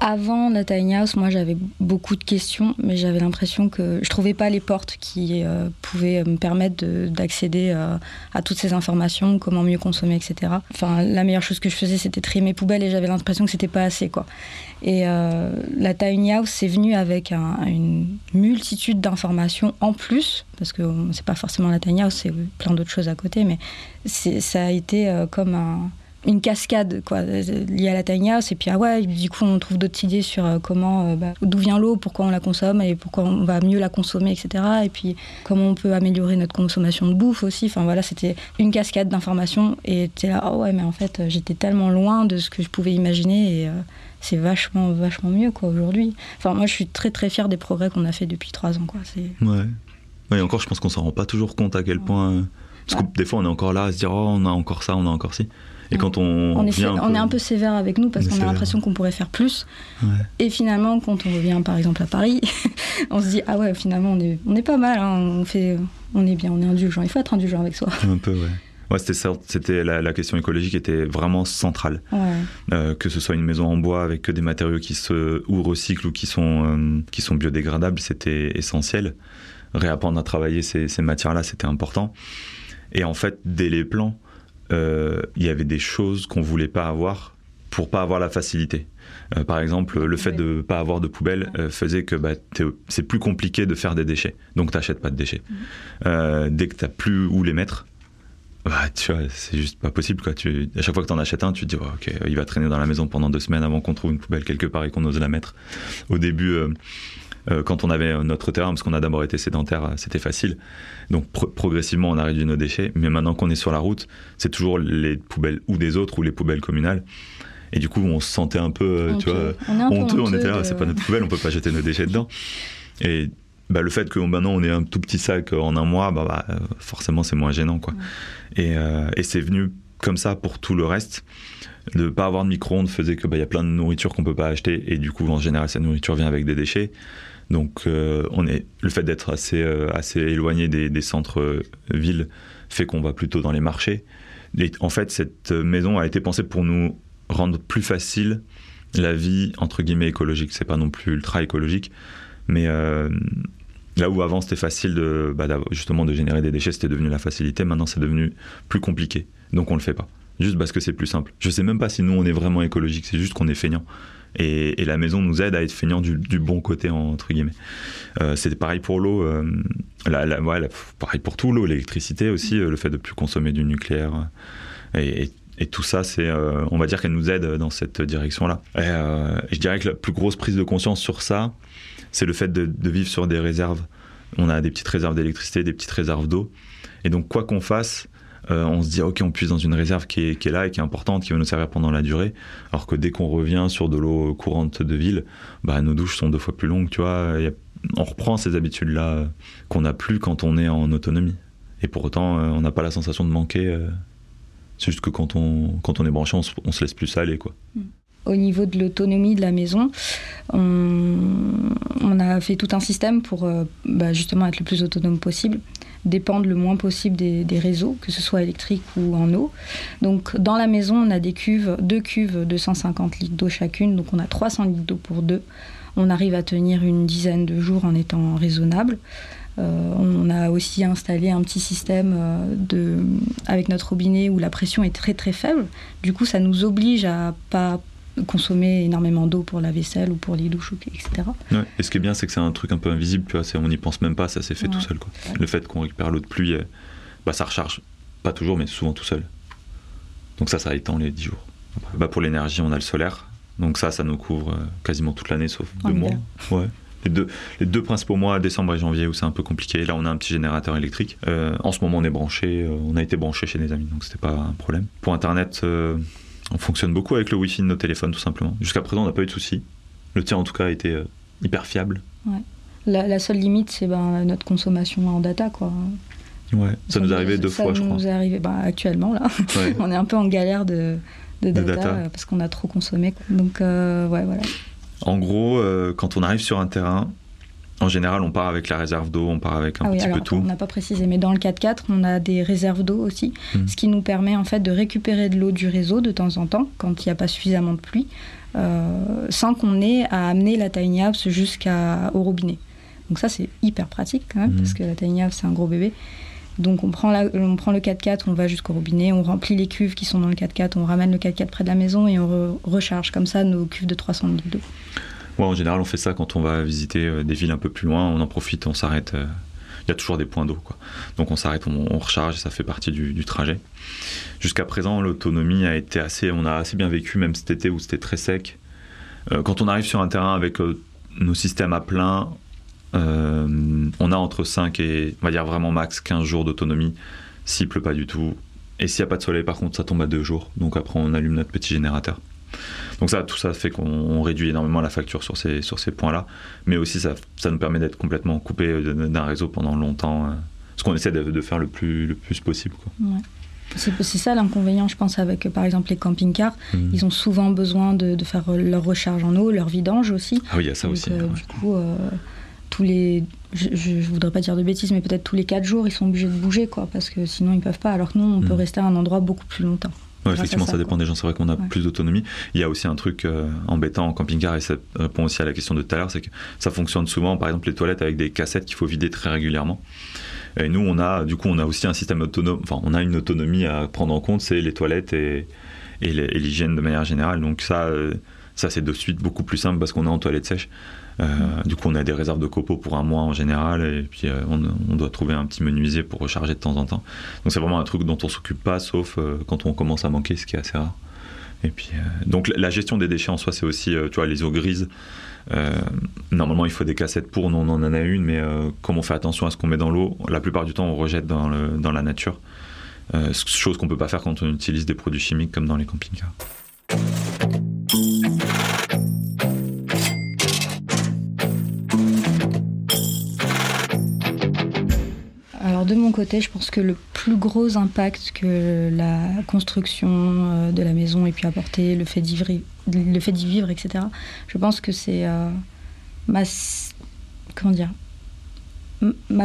Avant la tiny house, moi j'avais beaucoup de questions, mais j'avais l'impression que je trouvais pas les portes qui euh, pouvaient me permettre d'accéder euh, à toutes ces informations, comment mieux consommer, etc. Enfin, la meilleure chose que je faisais, c'était trier mes poubelles et j'avais l'impression que c'était pas assez, quoi. Et euh, la tiny house, c'est venu avec une multitude d'informations en plus, parce que c'est pas forcément la tiny house, c'est plein d'autres choses à côté, mais ça a été comme un une cascade quoi liée à la tiny house. Et puis ah ouais du coup on trouve d'autres idées sur euh, comment euh, bah, d'où vient l'eau pourquoi on la consomme et pourquoi on va mieux la consommer etc et puis comment on peut améliorer notre consommation de bouffe aussi. Enfin voilà c'était une cascade d'informations. Et tu là oh ouais mais en fait j'étais tellement loin de ce que je pouvais imaginer et euh, c'est vachement vachement mieux quoi aujourd'hui. Enfin moi je suis très très fière des progrès qu'on a fait depuis trois ans quoi. C'est ouais. Et encore je pense qu'on s'en rend pas toujours compte à quel point parce que des fois on est encore là à se dire oh on a encore ça on a encore ci et quand on, on, est, on est un peu sévère avec nous parce qu'on a l'impression qu'on pourrait faire plus. Et finalement, quand on revient par exemple à Paris, on se dit ah ouais, finalement on est, on est pas mal, hein. on fait, on est bien, on est indulgent. Il faut être indulgent avec soi. Un peu, ouais. Ouais, c'était la, la, question écologique était vraiment centrale. Euh, que ce soit une maison en bois avec que des matériaux qui se ou recyclent ou qui sont euh, qui sont biodégradables, c'était essentiel. Réapprendre à travailler ces, ces matières-là, c'était important. Et en fait, dès les plans, il y avait des choses qu'on voulait pas avoir pour pas avoir la facilité. Euh, par exemple, le fait de pas avoir de poubelle euh, faisait que bah, c'est plus compliqué de faire des déchets. Donc, t'achètes pas de déchets. Mhm. dès que t'as plus où les mettre, bah, tu vois, c'est juste pas possible. Quoi. Tu, à chaque fois que t'en achètes un, tu te dis, ok, il va traîner dans la maison pendant deux semaines avant qu'on trouve une poubelle quelque part et qu'on ose la mettre. Au début, euh, quand on avait notre terrain, parce qu'on a d'abord été sédentaire, euh, c'était facile. Donc progressivement, on a réduit nos déchets. Mais maintenant qu'on est sur la route, c'est toujours les poubelles ou des autres ou les poubelles communales. Et du coup, on se sentait un peu, euh, tu vois, honteux. On était là, c'est pas notre poubelle, on peut pas jeter nos déchets dedans. Et bah, le fait que maintenant on ait un tout petit sac en un mois, bah, bah forcément c'est moins gênant quoi. Et, et c'est venu comme ça pour tout le reste. De pas avoir de micro-ondes faisait que bah, y a plein de nourriture qu'on peut pas acheter et du coup en général cette nourriture vient avec des déchets. Donc, euh, on est, le fait d'être assez, euh, assez éloigné des, centres-villes euh, fait qu'on va plutôt dans les marchés. Et en fait, cette maison a été pensée pour nous rendre plus facile la vie entre guillemets écologique. C'est pas non plus ultra écologique, mais là où avant c'était facile de bah, justement de générer des déchets, c'était devenu la facilité. Maintenant, c'est devenu plus compliqué. Donc, on le fait pas. Juste parce que c'est plus simple. Je sais même pas si nous on est vraiment écologique. C'est juste qu'on est feignant. Et, la maison nous aide à être feignant du, bon côté, entre guillemets. Euh, C'était pareil pour l'eau, euh, pareil pour tout, l'eau, l'électricité aussi, euh, le fait de plus consommer du nucléaire. Et, tout ça, c'est, euh, on va dire qu'elle nous aide dans cette direction-là. Je dirais que la plus grosse prise de conscience sur ça, c'est le fait de, vivre sur des réserves. On a des petites réserves d'électricité, des petites réserves d'eau. Et donc, quoi qu'on fasse, euh, on se dit ok on puise dans une réserve qui est, là et qui est importante, qui va nous servir pendant la durée. Alors que dès qu'on revient sur de l'eau courante de ville, bah, nos douches sont deux fois plus longues, tu vois. on reprend ces habitudes-là euh, qu'on n'a plus quand on est en autonomie. Et pour autant, euh, on n'a pas la sensation de manquer. c'est juste que quand on, quand on est branché, on se, laisse plus aller, quoi. Au niveau de l'autonomie de la maison, on, a fait tout un système pour bah, justement être le plus autonome possible dépendent le moins possible des, réseaux, que ce soit électrique ou en eau. Donc dans la maison, on a des cuves, deux cuves de 150 litres d'eau chacune, donc on a 300 litres d'eau pour deux. On arrive à tenir une dizaine de jours en étant raisonnable. Euh, on a aussi installé un petit système euh, avec notre robinet où la pression est très très faible. Du coup, ça nous oblige à pas consommer énormément d'eau pour la vaisselle ou pour les douches, etc. Et ce qui est bien, c'est que c'est un truc un peu invisible, tu vois, on n'y pense même pas, ça s'est fait tout seul. Quoi. Le fait qu'on récupère l'eau de pluie, euh, bah, ça recharge. Pas toujours, mais souvent tout seul. Donc ça, ça étend les 10 jours. Bah, pour l'énergie, on a le solaire. Donc ça, ça nous couvre euh, quasiment toute l'année, sauf deux mois. Ouais. Les deux, les deux principaux mois, décembre et janvier, où c'est un peu compliqué. Là, on a un petit générateur électrique. Euh, en ce moment, on est branché. on a été branché chez des amis, donc c'était pas un problème. Pour Internet, on fonctionne beaucoup avec le Wi-Fi de nos téléphones, tout simplement. Jusqu'à présent, on n'a pas eu de soucis. Le tien, en tout cas, a été euh, hyper fiable. Ouais. La, seule limite, c'est ben, notre consommation en data, quoi. Ouais, ça, nous est arrivé deux fois, je crois. Ça nous est arrivé ben, actuellement, là. on est un peu en galère de, de De data, data. parce qu'on a trop consommé. Donc, euh, ouais, voilà. En gros, euh, quand on arrive sur un terrain, en général, on part avec la réserve d'eau, on part avec un Ah oui, petit alors peu tout. on n'a pas précisé, mais dans le 4x4, on a des réserves d'eau aussi, Mhm. ce qui nous permet en fait de récupérer de l'eau du réseau de temps en temps, quand il n'y a pas suffisamment de pluie, euh, sans qu'on ait à amener la tiny house jusqu'au robinet. Donc ça, c'est hyper pratique quand même, Mhm. parce que la tiny house, c'est un gros bébé. Donc on prend, la- on prend le 4x4, on va jusqu'au robinet, on remplit les cuves qui sont dans le 4x4, on ramène le 4x4 près de la maison et on re- recharge comme ça nos cuves de 300 litres d'eau. En général, on fait ça quand on va visiter euh, des villes un peu plus loin. On en profite, on s'arrête. euh, Il y a toujours des points d'eau. Donc on s'arrête, on, recharge, ça fait partie du, trajet. Jusqu'à présent, l'autonomie a été assez, on a assez bien vécu, même cet été où c'était très sec. Euh, quand on arrive sur un terrain avec nos systèmes à plein, on a entre 5 et, on va dire vraiment max 15 jours d'autonomie, s'il pleut pas du tout. Et s'il n'y a pas de soleil, par contre, ça tombe à 2 jours. Donc après, on allume notre petit générateur. Donc ça, tout ça fait qu'on on réduit énormément la facture sur ces, sur ces points-là. Mais aussi, ça, ça nous permet d'être complètement coupé d'un réseau pendant longtemps. euh, Ce qu'on essaie de, de faire le plus, le plus possible. Quoi. Ouais. C'est ça l'inconvénient, je pense, avec par exemple les camping-cars. Mhm. Ils ont souvent besoin de, de faire euh, leur recharge en eau, leur vidange aussi. Ah oui, il y a ça Donc, aussi. euh, ouais. Du coup, euh, tous les. Je, je voudrais pas dire de bêtises, mais peut-être tous les 4 jours, ils sont obligés de bouger, quoi, parce que sinon ils peuvent pas. Alors que nous, on peut Mhm. rester à un endroit beaucoup plus longtemps. Ouais, effectivement, ça, ça, dépend quoi. des gens. C'est vrai qu'on a Ouais. plus d'autonomie. Il y a aussi un truc euh, embêtant en camping-car, et ça répond aussi à la question de tout à l'heure, c'est que ça fonctionne souvent, par exemple, les toilettes avec des cassettes qu'il faut vider très régulièrement. Et nous, on a, du coup, on a aussi un système autonome, enfin, on a une autonomie à prendre en compte, c'est les toilettes et, et les- et l'hygiène de manière générale. Donc ça, euh, ça c'est de suite beaucoup plus simple parce qu'on est en toilette sèche. Euh, Du coup, on a des réserves de copeaux pour un mois en général, et puis euh, on, doit trouver un petit menuisier pour recharger de temps en temps. Donc c'est vraiment un truc dont on s'occupe pas, sauf euh, quand on commence à manquer, ce qui est assez rare. Et puis, donc la gestion des déchets en soi, c'est aussi, tu vois, les eaux grises. Normalement, il faut des cassettes pour, nous on en a une, mais comme on fait attention à ce qu'on met dans l'eau, la plupart du temps, on rejette dans, dans la nature. Chose qu'on peut pas faire quand on utilise des produits chimiques comme dans les camping-cars. De mon côté, je pense que le plus gros impact que la construction euh, de la maison ait pu apporter, le fait d'y vivre, etc. Je pense que c'est euh, ma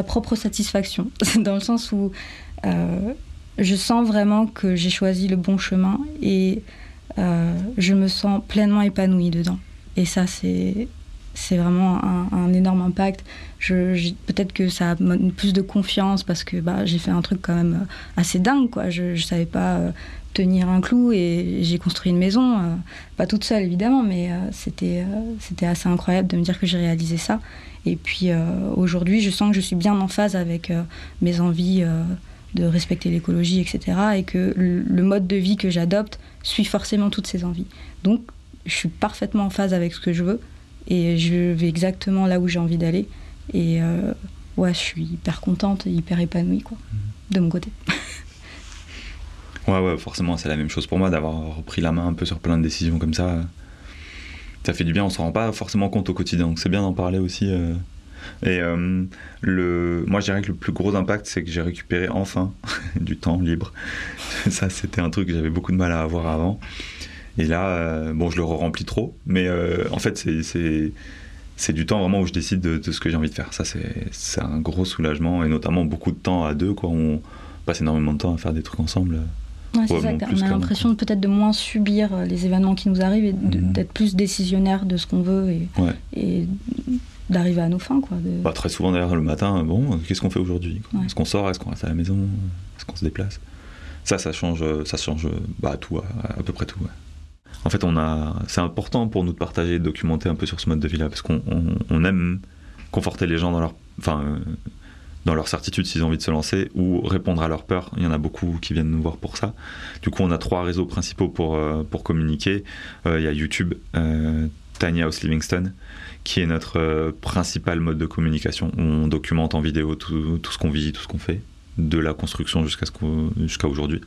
propre satisfaction, dans le sens où euh, je sens vraiment que j'ai choisi le bon chemin et je me sens pleinement épanouie dedans. Et ça, c'est c'est vraiment un, énorme impact. Je, peut-être que ça donne plus de confiance parce que bah, j'ai fait un truc quand même euh, assez dingue. Quoi. Je ne savais pas euh, tenir un clou et j'ai construit une maison, euh, pas toute seule évidemment, mais c'était, assez incroyable de me dire que j'ai réalisé ça. Et puis aujourd'hui, je sens que je suis bien en phase avec mes envies de respecter l'écologie, etc. Et que le mode de vie que j'adopte suit forcément toutes ces envies. Donc je suis parfaitement en phase avec ce que je veux et je vais exactement là où j'ai envie d'aller. Et euh, ouais, je suis hyper contente hyper épanouie, quoi, de mon côté. Ouais, ouais, forcément, c'est la même chose pour moi d'avoir repris la main un peu sur plein de décisions comme ça. Ça fait du bien, on s'en rend pas forcément compte au quotidien, donc c'est bien d'en parler aussi. euh. Et euh, le, moi, je dirais que le plus gros impact, c'est que j'ai récupéré enfin du temps libre. Ça, c'était un truc que j'avais beaucoup de mal à avoir avant. Et là, euh, bon, je le remplis trop, mais euh, en fait, c'est- du temps vraiment où je décide de, de ce que j'ai envie de faire. Ça, c'est un gros soulagement, et notamment beaucoup de temps à deux, quoi. On passe énormément de temps à faire des trucs ensemble. Ouais, c'est Ouais, ça, bon, on a l'impression peut-être de moins subir euh, les événements qui nous arrivent et Mhm. d'être plus décisionnaire de ce qu'on veut et, Ouais. et d'arriver à nos fins. Quoi, de- Bah, très souvent d'ailleurs le matin, bon, qu'est-ce qu'on fait aujourd'hui Ouais. Est-ce qu'on sort? Est-ce qu'on reste à la maison? Est-ce qu'on se déplace? Ça, ça change, ça change bah, tout, à, à peu près tout. En fait, on a, c'est important pour nous de partager, de documenter un peu sur ce mode de vie-là, parce qu'on on, on aime conforter les gens dans leur, leur certitude s'ils ont envie de se lancer, ou répondre à leurs peurs. Il y en a beaucoup qui viennent nous voir pour ça. Du coup, on a trois réseaux principaux pour, euh, communiquer. Euh, Il y a YouTube, euh, Tiny House Livingston, qui est notre principal mode de communication. On documente en vidéo tout, ce qu'on vit, tout ce qu'on fait, de la construction jusqu'à aujourd'hui.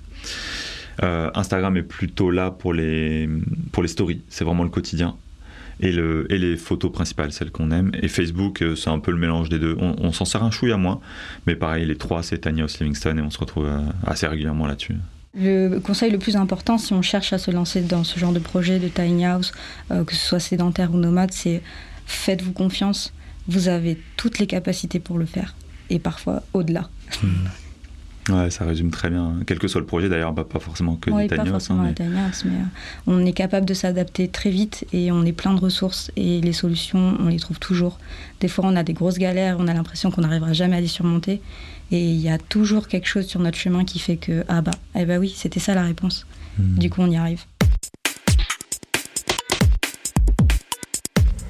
Euh, Instagram est plutôt là pour les, pour les stories, c'est vraiment le quotidien. Et, le, et les photos principales, celles qu'on aime. Et Facebook, euh, c'est un peu le mélange des deux. On, on s'en sert un chouïa moins, mais pareil, les trois, c'est Tiny House Livingston et on se retrouve euh, assez régulièrement là-dessus. Le conseil le plus important si on cherche à se lancer dans ce genre de projet de tiny house, euh, que ce soit sédentaire ou nomade, c'est faites-vous confiance. Vous avez toutes les capacités pour le faire et parfois au-delà. Hmm. Ouais, ça résume très bien. Quel que soit le projet, d'ailleurs, pas forcément que oui, des tiny house. Hein, mais... mais euh, on est capable de s'adapter très vite et on est plein de ressources et les solutions, on les trouve toujours. Des fois, on a des grosses galères, on a l'impression qu'on n'arrivera jamais à les surmonter. Et il y a toujours quelque chose sur notre chemin qui fait que, ah bah, eh bah oui, c'était ça la réponse. Hmm. Du coup, on y arrive.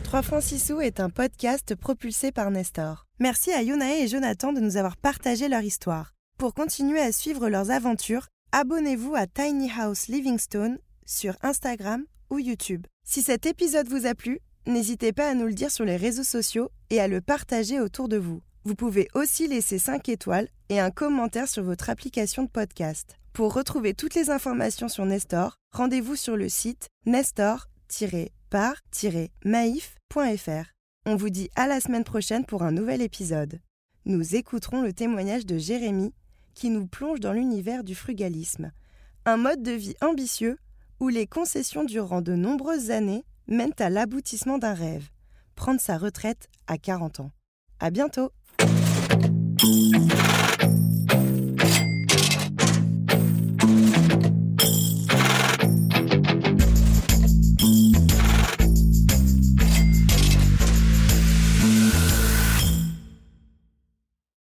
3 francs 6 sous est un podcast propulsé par Nestor. Merci à Yonae et Jonathan de nous avoir partagé leur histoire. Pour continuer à suivre leurs aventures, abonnez-vous à Tiny House Livingstone sur Instagram ou YouTube. Si cet épisode vous a plu, n'hésitez pas à nous le dire sur les réseaux sociaux et à le partager autour de vous. Vous pouvez aussi laisser 5 étoiles et un commentaire sur votre application de podcast. Pour retrouver toutes les informations sur Nestor, rendez-vous sur le site nestor-par-maif.fr. On vous dit à la semaine prochaine pour un nouvel épisode. Nous écouterons le témoignage de Jérémy qui nous plonge dans l'univers du frugalisme, un mode de vie ambitieux où les concessions durant de nombreuses années mènent à l'aboutissement d'un rêve, prendre sa retraite à 40 ans. À bientôt!